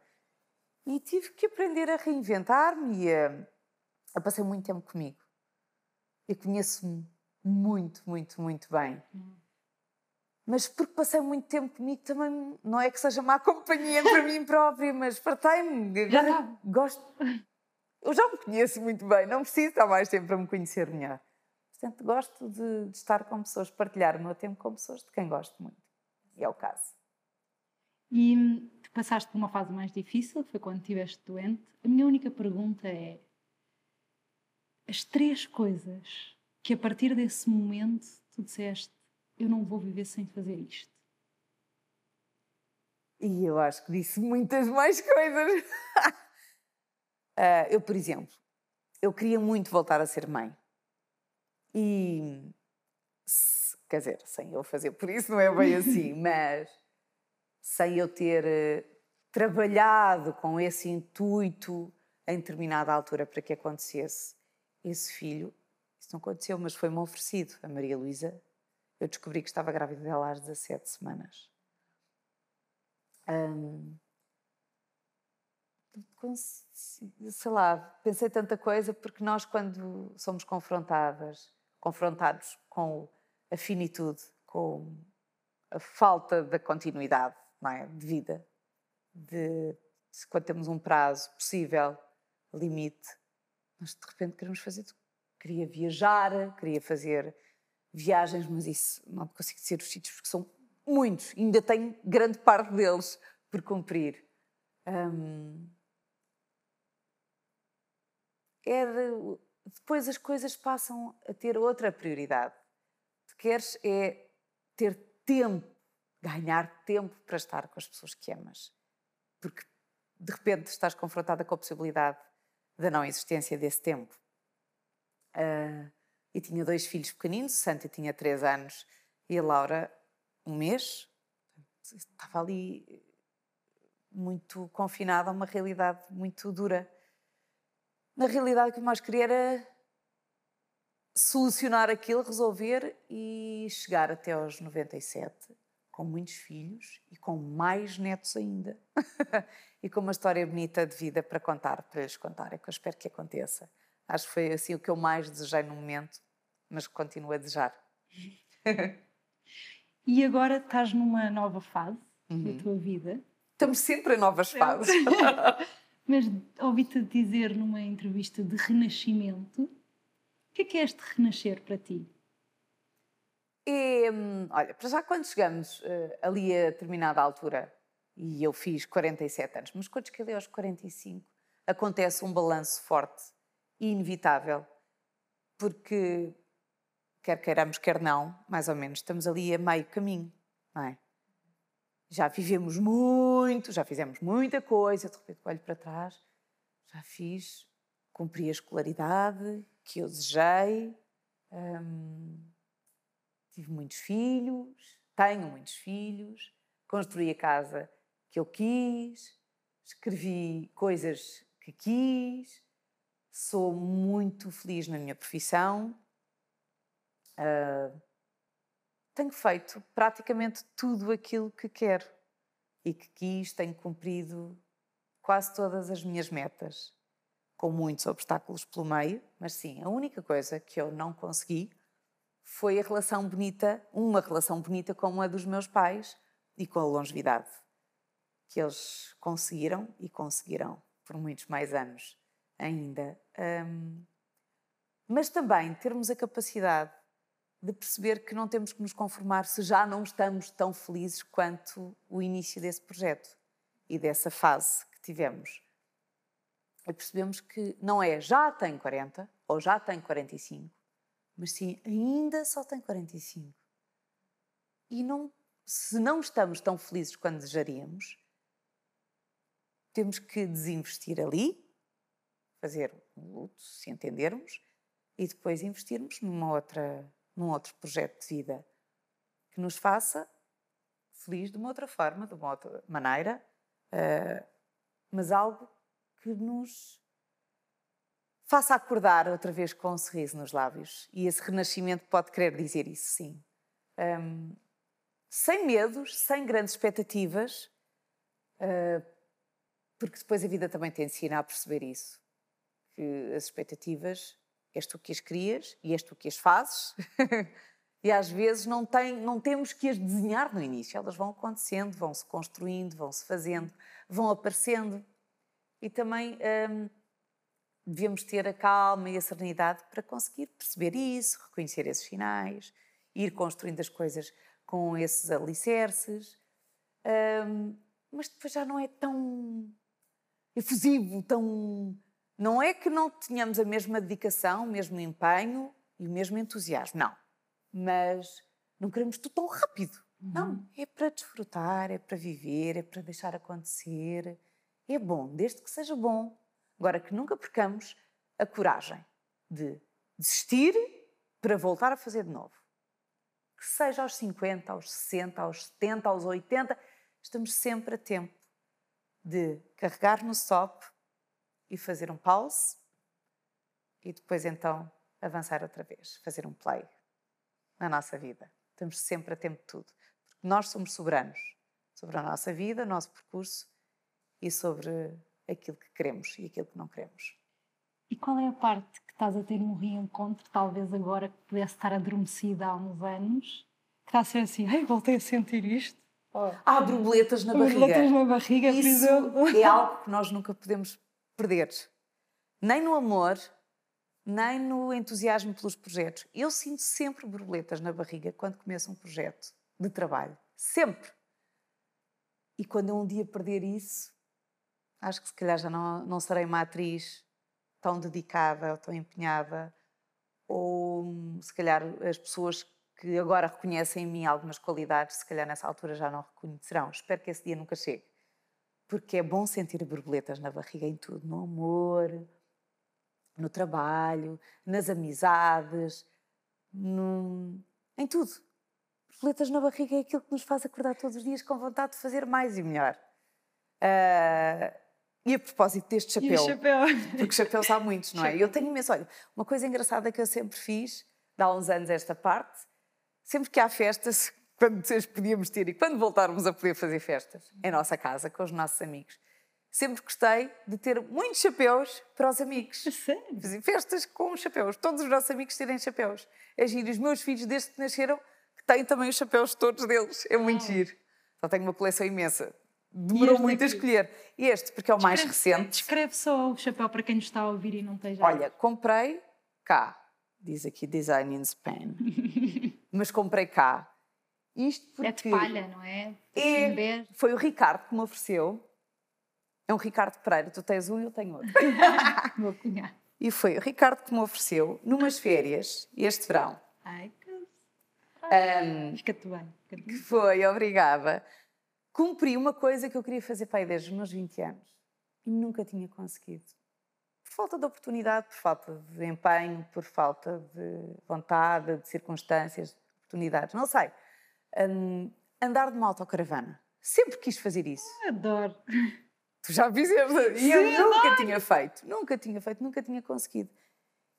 E tive que aprender a reinventar-me e a, a passar muito tempo comigo. Eu conheço-me muito, muito, muito bem. Mas porque passei muito tempo comigo também não é que seja má companhia para mim própria, mas Agora sabe. gosto. Eu já me conheço muito bem, não preciso estar mais tempo para me conhecer melhor. Portanto, gosto de, de estar com pessoas, partilhar o meu tempo com pessoas de quem gosto muito. E é o caso. E hum, tu passaste por uma fase mais difícil, foi quando estiveste doente. A minha única pergunta é: as três coisas que a partir desse momento tu disseste, eu não vou viver sem fazer isto. E eu acho que disse muitas mais coisas. [LAUGHS] Ah, eu, por exemplo, eu queria muito voltar a ser mãe. E, se- quer dizer, sem eu fazer por isso, não é bem assim, [LAUGHS] mas sem eu ter eh, trabalhado com esse intuito em determinada altura para que acontecesse, esse filho, isso não aconteceu, mas foi-me oferecido, a Maria Luísa. Eu descobri que estava grávida dela às 17 semanas. Hum, sei lá, pensei tanta coisa porque nós quando somos confrontadas, confrontados com a finitude, com a falta da continuidade é? de vida, de, de quando temos um prazo possível, limite, nós de repente queremos fazer tudo. Queria viajar, queria fazer viagens, mas isso não consigo dizer os sítios porque são muitos, ainda tenho grande parte deles por cumprir. É de- depois as coisas passam a ter outra prioridade. Tu queres é ter tempo, ganhar tempo para estar com as pessoas que amas. Porque de repente estás confrontada com a possibilidade da não existência desse tempo. Ah, e tinha dois filhos pequeninos, o Santa tinha três anos e a Laura um mês. Estava ali muito confinada a uma realidade muito dura. Na realidade, o que mais queria era solucionar aquilo, resolver e chegar até aos 97 com muitos filhos e com mais netos ainda. [LAUGHS] e com uma história bonita de vida para contar, para lhes contar. É que eu espero que aconteça. Acho que foi assim o que eu mais desejei no momento, mas que continuo a desejar. [LAUGHS] E agora estás numa nova fase Uhum. da tua vida. Estamos sempre em novas fases. [LAUGHS] Mas ouvi-te dizer numa entrevista de renascimento. O que é que é este renascer para ti? E, hum, olha, para já quando chegamos eh, ali a determinada altura, e eu fiz 47 anos, mas quando cheguei aos 45, acontece um balanço forte e inevitável, porque quer queiramos, quer não, mais ou menos, estamos ali a meio caminho, não é? Já vivemos muito, já fizemos muita coisa, de repente olho para trás, já fiz, cumpri a escolaridade que eu desejei, hum, tive muitos filhos, tenho muitos filhos, construí a casa que eu quis, escrevi coisas que quis, sou muito feliz na minha profissão. Uh, tenho feito praticamente tudo aquilo que quero e que quis, tenho cumprido quase todas as minhas metas, com muitos obstáculos pelo meio, mas sim, a única coisa que eu não consegui foi a relação bonita, uma relação bonita como a dos meus pais e com a longevidade, que eles conseguiram e conseguirão por muitos mais anos ainda. Um, mas também termos a capacidade de perceber que não temos que nos conformar se já não estamos tão felizes quanto o início desse projeto e dessa fase que tivemos. E percebemos que não é já tem 40 ou já tem 45, mas sim ainda só tem 45. E não, se não estamos tão felizes quando desejaríamos, temos que desinvestir ali fazer um luto, se entendermos, e depois investirmos numa outra, num outro projeto de vida que nos faça feliz de uma outra forma, de uma outra maneira, uh, mas algo que nos faça acordar outra vez com um sorriso nos lábios. E esse renascimento pode querer dizer isso, sim. Um, sem medos, sem grandes expectativas, uh, porque depois a vida também te ensina a perceber isso que as expectativas és tu que as crias e és tu que as fazes. [LAUGHS] e às vezes não, tem, não temos que as desenhar no início, elas vão acontecendo, vão se construindo, vão se fazendo, vão aparecendo. E também hum, devemos ter a calma e a serenidade para conseguir perceber isso, reconhecer esses sinais, ir construindo as coisas com esses alicerces. Hum, mas depois já não é tão efusivo, tão não é que não tenhamos a mesma dedicação, o mesmo empenho e o mesmo entusiasmo, não. Mas não queremos tudo tão rápido. Uhum. Não, é para desfrutar, é para viver, é para deixar acontecer. É bom, desde que seja bom. Agora que nunca percamos a coragem de desistir para voltar a fazer de novo. Que seja aos 50, aos 60, aos 70, aos 80, estamos sempre a tempo de carregar no stop e fazer um pause e depois então avançar outra vez, fazer um play na nossa vida. Estamos sempre a tempo de tudo. Porque nós somos soberanos sobre a nossa vida, o nosso percurso e sobre aquilo que queremos e aquilo que não queremos. E qual é a parte que estás a ter um reencontro, talvez agora que pudesse estar adormecida há uns anos, que está a ser assim, ai, voltei a sentir isto? Oh. Há borboletas na barriga. Borboletas na barriga, Isso por exemplo. é algo que nós nunca podemos perder. Nem no amor, nem no entusiasmo pelos projetos. Eu sinto sempre borboletas na barriga quando começo um projeto de trabalho. Sempre. E quando eu um dia perder isso, acho que se calhar já não, não serei uma atriz tão dedicada ou tão empenhada, ou se calhar as pessoas que agora reconhecem em mim algumas qualidades, se calhar nessa altura já não reconhecerão. Espero que esse dia nunca chegue porque é bom sentir borboletas na barriga em tudo, no amor, no trabalho, nas amizades, no... em tudo. Borboletas na barriga é aquilo que nos faz acordar todos os dias com vontade de fazer mais e melhor. Uh, e a propósito deste chapéu, chapéu? porque chapéus há muitos, não é? Eu tenho imenso. Olha, uma coisa engraçada que eu sempre fiz, há uns anos esta parte, sempre que há festas, [LAUGHS] quando vocês podíamos ter e quando voltarmos a poder fazer festas em nossa casa com os nossos amigos. Sempre gostei de ter muitos chapéus para os amigos. [LAUGHS] Sério? Fazer festas com chapéus. Todos os nossos amigos terem chapéus. É giro. Os meus filhos, desde que nasceram, têm também os chapéus todos deles. É muito oh. giro. Só tenho uma coleção imensa. Demorou muito a escolher. Este, porque é o mais recente. Descreve só o chapéu para quem nos está a ouvir e não esteja. Olha, comprei cá. Diz aqui Design in Spain. [LAUGHS] Mas comprei cá isto porque. É de palha, não é? é foi o Ricardo que me ofereceu. É um Ricardo Pereira, tu tens um e eu tenho outro. [LAUGHS] Vou cunhar. E foi o Ricardo que me ofereceu, numas férias, este verão. Ai, que. Um, Fica-te bem. Fica que foi, obrigada. Cumpri uma coisa que eu queria fazer para aí desde os meus 20 anos e nunca tinha conseguido. por falta de oportunidade, por falta de empenho, por falta de vontade, de circunstâncias, de oportunidades, não sei. Um, andar de uma autocaravana. Sempre quis fazer isso. Adoro. Tu já fizeste? E eu nunca tinha feito, nunca tinha feito, nunca tinha conseguido.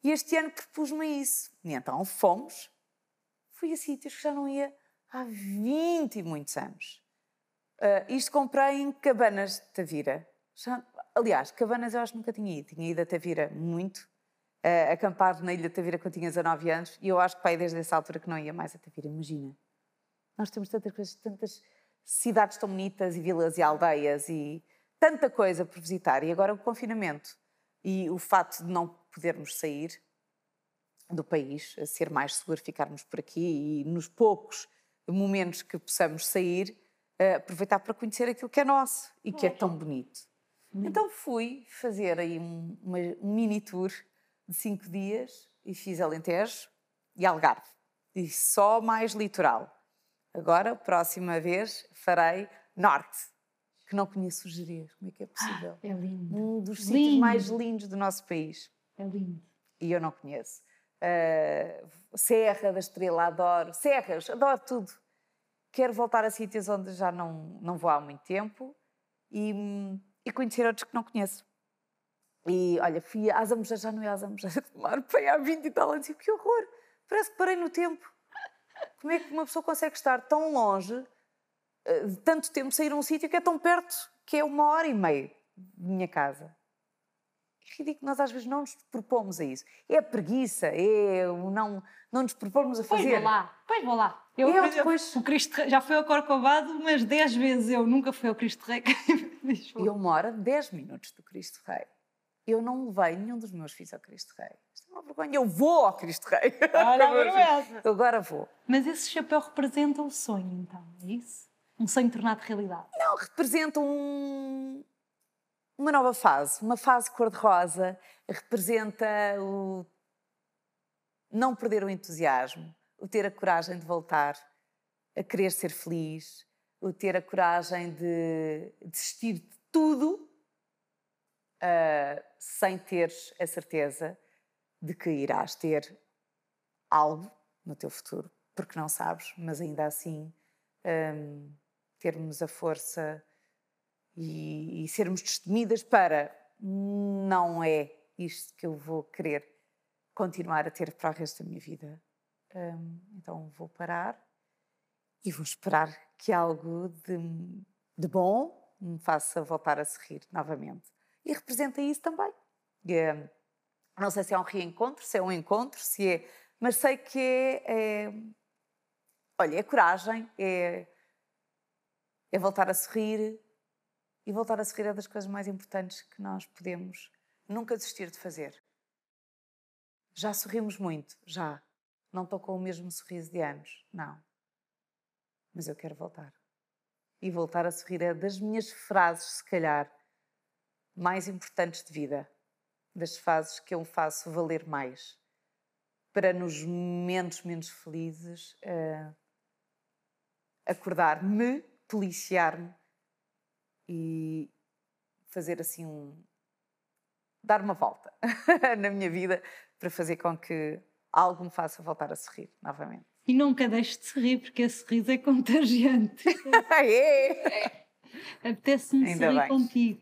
E este ano propus-me isso. E então fomos. Fui a sítios que já não ia há 20 e muitos anos. Uh, isto comprei em Cabanas de Tavira. Já, aliás, Cabanas eu acho que nunca tinha ido. Tinha ido a Tavira muito. Uh, acampar na Ilha de Tavira quando tinha 19 anos. E eu acho que pai desde essa altura que não ia mais a Tavira. Imagina. Nós temos tantas coisas, tantas cidades tão bonitas e vilas e aldeias e tanta coisa por visitar e agora o confinamento e o facto de não podermos sair do país, a ser mais seguro ficarmos por aqui e nos poucos momentos que possamos sair, aproveitar para conhecer aquilo que é nosso e que é tão bonito. Então fui fazer aí um, uma, um mini tour de cinco dias e fiz Alentejo e Algarve. E só mais litoral. Agora, próxima vez, farei Norte que não conheço o Jerez. Como é que é possível? Ah, é lindo. Um dos lindo. sítios mais lindos do nosso país. É lindo. E eu não conheço. Uh, Serra da Estrela, adoro. Serras, adoro tudo. Quero voltar a sítios onde já não, não vou há muito tempo e, e conhecer outros que não conheço. E olha, fui às Amojas, já não é às Amojas de Mar, pai há 20 e tal anos, e que horror! Parece que parei no tempo. Como é que uma pessoa consegue estar tão longe de tanto tempo sair a um sítio que é tão perto, que é uma hora e meia de minha casa. É ridículo, nós às vezes não nos propomos a isso. É a preguiça, é o não, não nos propomos a fazer. Pois vou lá, pois vou lá. Eu, eu depois... o Cristo já foi ao Corcovado umas 10 vezes, eu nunca fui ao Cristo Rei. [LAUGHS] e eu moro a 10 minutos do Cristo Rei. Eu não levei nenhum dos meus filhos ao Cristo Rei. Isto é uma vergonha. Eu vou ao Cristo Rei. Olha, [LAUGHS] Agora vou. Mas esse chapéu representa o sonho, então, é isso? Um sonho tornado realidade? Não, representa um, uma nova fase, uma fase cor-de-rosa, representa o não perder o entusiasmo, o ter a coragem de voltar, a querer ser feliz, o ter a coragem de desistir de tudo uh, sem teres a certeza de que irás ter algo no teu futuro, porque não sabes, mas ainda assim um, termos a força e, e sermos destemidas para não é isto que eu vou querer continuar a ter para o resto da minha vida. Então vou parar e vou esperar que algo de, de, bom me faça voltar a sorrir novamente. E representa isso também. Não sei se é um reencontro, se é um encontro, se é. Mas sei que é. é olha, é coragem, é é voltar a sorrir. E voltar a sorrir é das coisas mais importantes que nós podemos nunca desistir de fazer. Já sorrimos muito, já. Não estou com o mesmo sorriso de anos, não. Mas eu quero voltar. E voltar a sorrir é das minhas frases, se calhar, mais importantes de vida. Das fases que eu faço valer mais. Para nos momentos menos felizes, uh, acordar-me policiar-me e fazer assim um. dar uma volta [LAUGHS] na minha vida para fazer com que algo me faça voltar a sorrir novamente. E nunca deixes de sorrir, porque esse sorriso é contagiante. [LAUGHS] é! Apetece-me sorrir bem. contigo.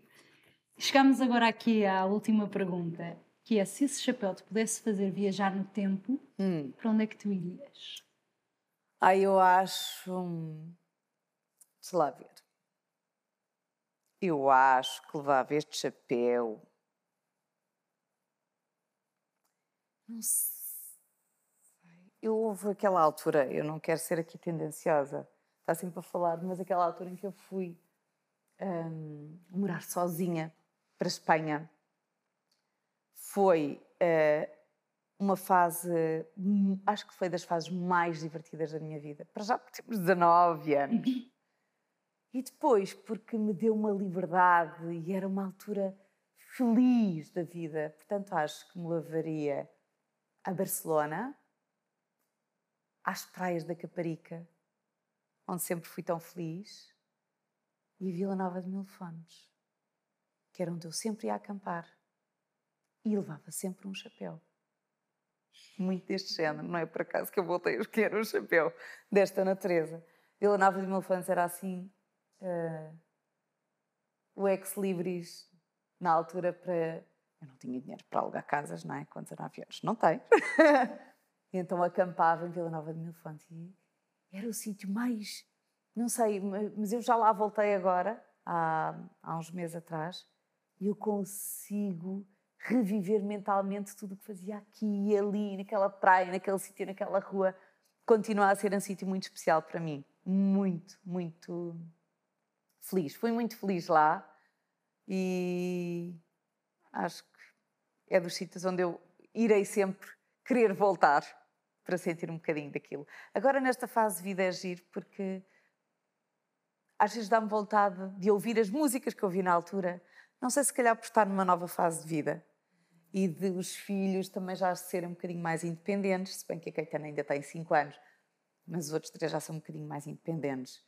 Chegamos agora aqui à última pergunta, que é se esse chapéu te pudesse fazer viajar no tempo, hum. para onde é que tu irias? Ah, eu acho. Hum, Deixa lá ver. Eu acho que levava este chapéu. Não sei. Eu houve aquela altura, eu não quero ser aqui tendenciosa, está sempre a falar, mas aquela altura em que eu fui um, morar sozinha para a Espanha foi uh, uma fase, acho que foi das fases mais divertidas da minha vida. Para já porque temos 19 anos. Uhum. E depois, porque me deu uma liberdade e era uma altura feliz da vida. Portanto, acho que me levaria a Barcelona, às praias da Caparica, onde sempre fui tão feliz, e a Vila Nova de Mil Fones, que era onde eu sempre ia acampar. e levava sempre um chapéu. Muito deste género, não é por acaso que eu voltei a escolher um chapéu desta natureza. Vila Nova de Milfãs era assim, uh, o ex-libris na altura para. Eu não tinha dinheiro para alugar casas, não é? Com 19 anos. Não tem. [LAUGHS] então acampava em Vila Nova de Milfãs e era o sítio mais. Não sei, mas eu já lá voltei agora, há, há uns meses atrás, e eu consigo reviver mentalmente tudo o que fazia aqui e ali, naquela praia, naquele sítio, naquela rua. Continua a ser um sítio muito especial para mim. Muito, muito feliz. Fui muito feliz lá e acho que é dos sítios onde eu irei sempre querer voltar para sentir um bocadinho daquilo. Agora, nesta fase de vida, é giro porque às vezes dá-me vontade de ouvir as músicas que ouvi na altura. Não sei se calhar por estar numa nova fase de vida e de os filhos também já serem um bocadinho mais independentes, se bem que a Caetana ainda tem 5 anos, mas os outros três já são um bocadinho mais independentes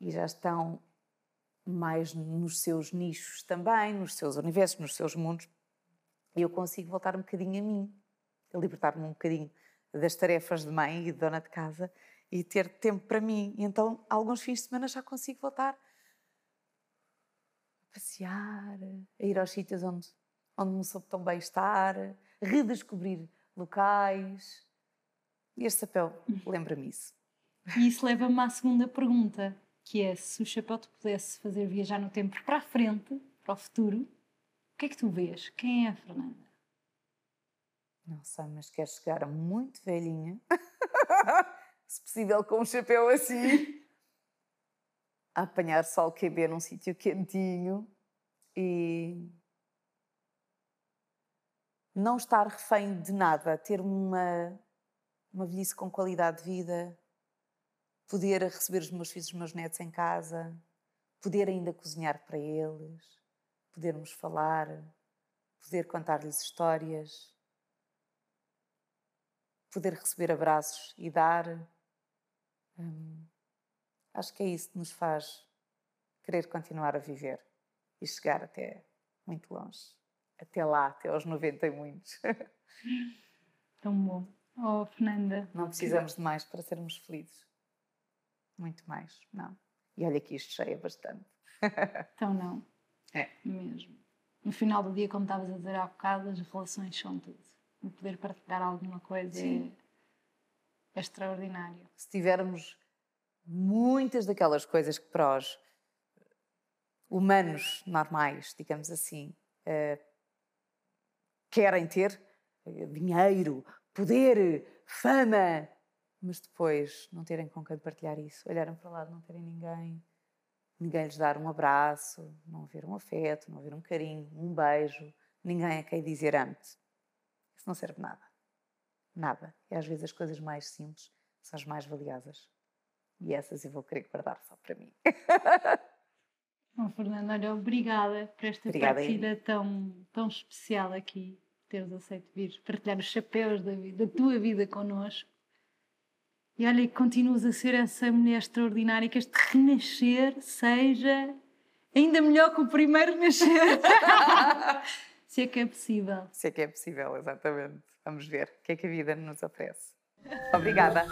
e já estão mais nos seus nichos também, nos seus universos, nos seus mundos. E eu consigo voltar um bocadinho a mim, libertar-me um bocadinho das tarefas de mãe e de dona de casa e ter tempo para mim. E então, alguns fins de semana já consigo voltar a passear, a ir aos sítios onde, onde me soube tão bem estar, redescobrir locais. E este chapéu [LAUGHS] lembra-me isso. E isso leva-me à segunda pergunta, que é se o chapéu te pudesse fazer viajar no tempo para a frente, para o futuro, o que é que tu vês? Quem é a Fernanda? Não sei, mas quero chegar muito velhinha, [LAUGHS] se possível com um chapéu assim, a apanhar sol QB num sítio quentinho e não estar refém de nada, ter uma, uma velhice com qualidade de vida, poder receber os meus filhos, os meus netos em casa, poder ainda cozinhar para eles, podermos falar, poder contar-lhes histórias poder receber abraços e dar. Hum, acho que é isso que nos faz querer continuar a viver e chegar até muito longe. Até lá, até aos 90 e muitos. [LAUGHS] Tão bom. Oh, Fernanda. Não precisamos de mais para sermos felizes. Muito mais, não. E olha que isto cheia bastante. [LAUGHS] Então não. É. Mesmo. No final do dia, como estavas a dizer há bocado, as relações são tudo o poder partilhar alguma coisa é, é, extraordinário. Se tivermos muitas daquelas coisas que para os humanos normais, digamos assim, uh, querem ter, uh, dinheiro, poder, fama, mas depois não terem com quem partilhar isso, olharem para lado, não terem ninguém, ninguém lhes dar um abraço, não haver um afeto, não haver um carinho, um beijo, ninguém a quem dizer ante. Isso não serve nada. Nada. E às vezes as coisas mais simples são as mais valiosas. E essas eu vou querer guardar só para mim. [LAUGHS] Bom, Fernanda, olha, obrigada por esta obrigada partida tão, tão especial aqui, teres aceito vir partilhar os chapéus da, vida, da tua vida connosco. E olha, que continuas a ser essa mulher extraordinária, que este renascer seja ainda melhor que o primeiro nascer. [LAUGHS] Se é que é possível. Se é que é possível, exatamente. Vamos ver o que é que a vida nos oferece. Obrigada.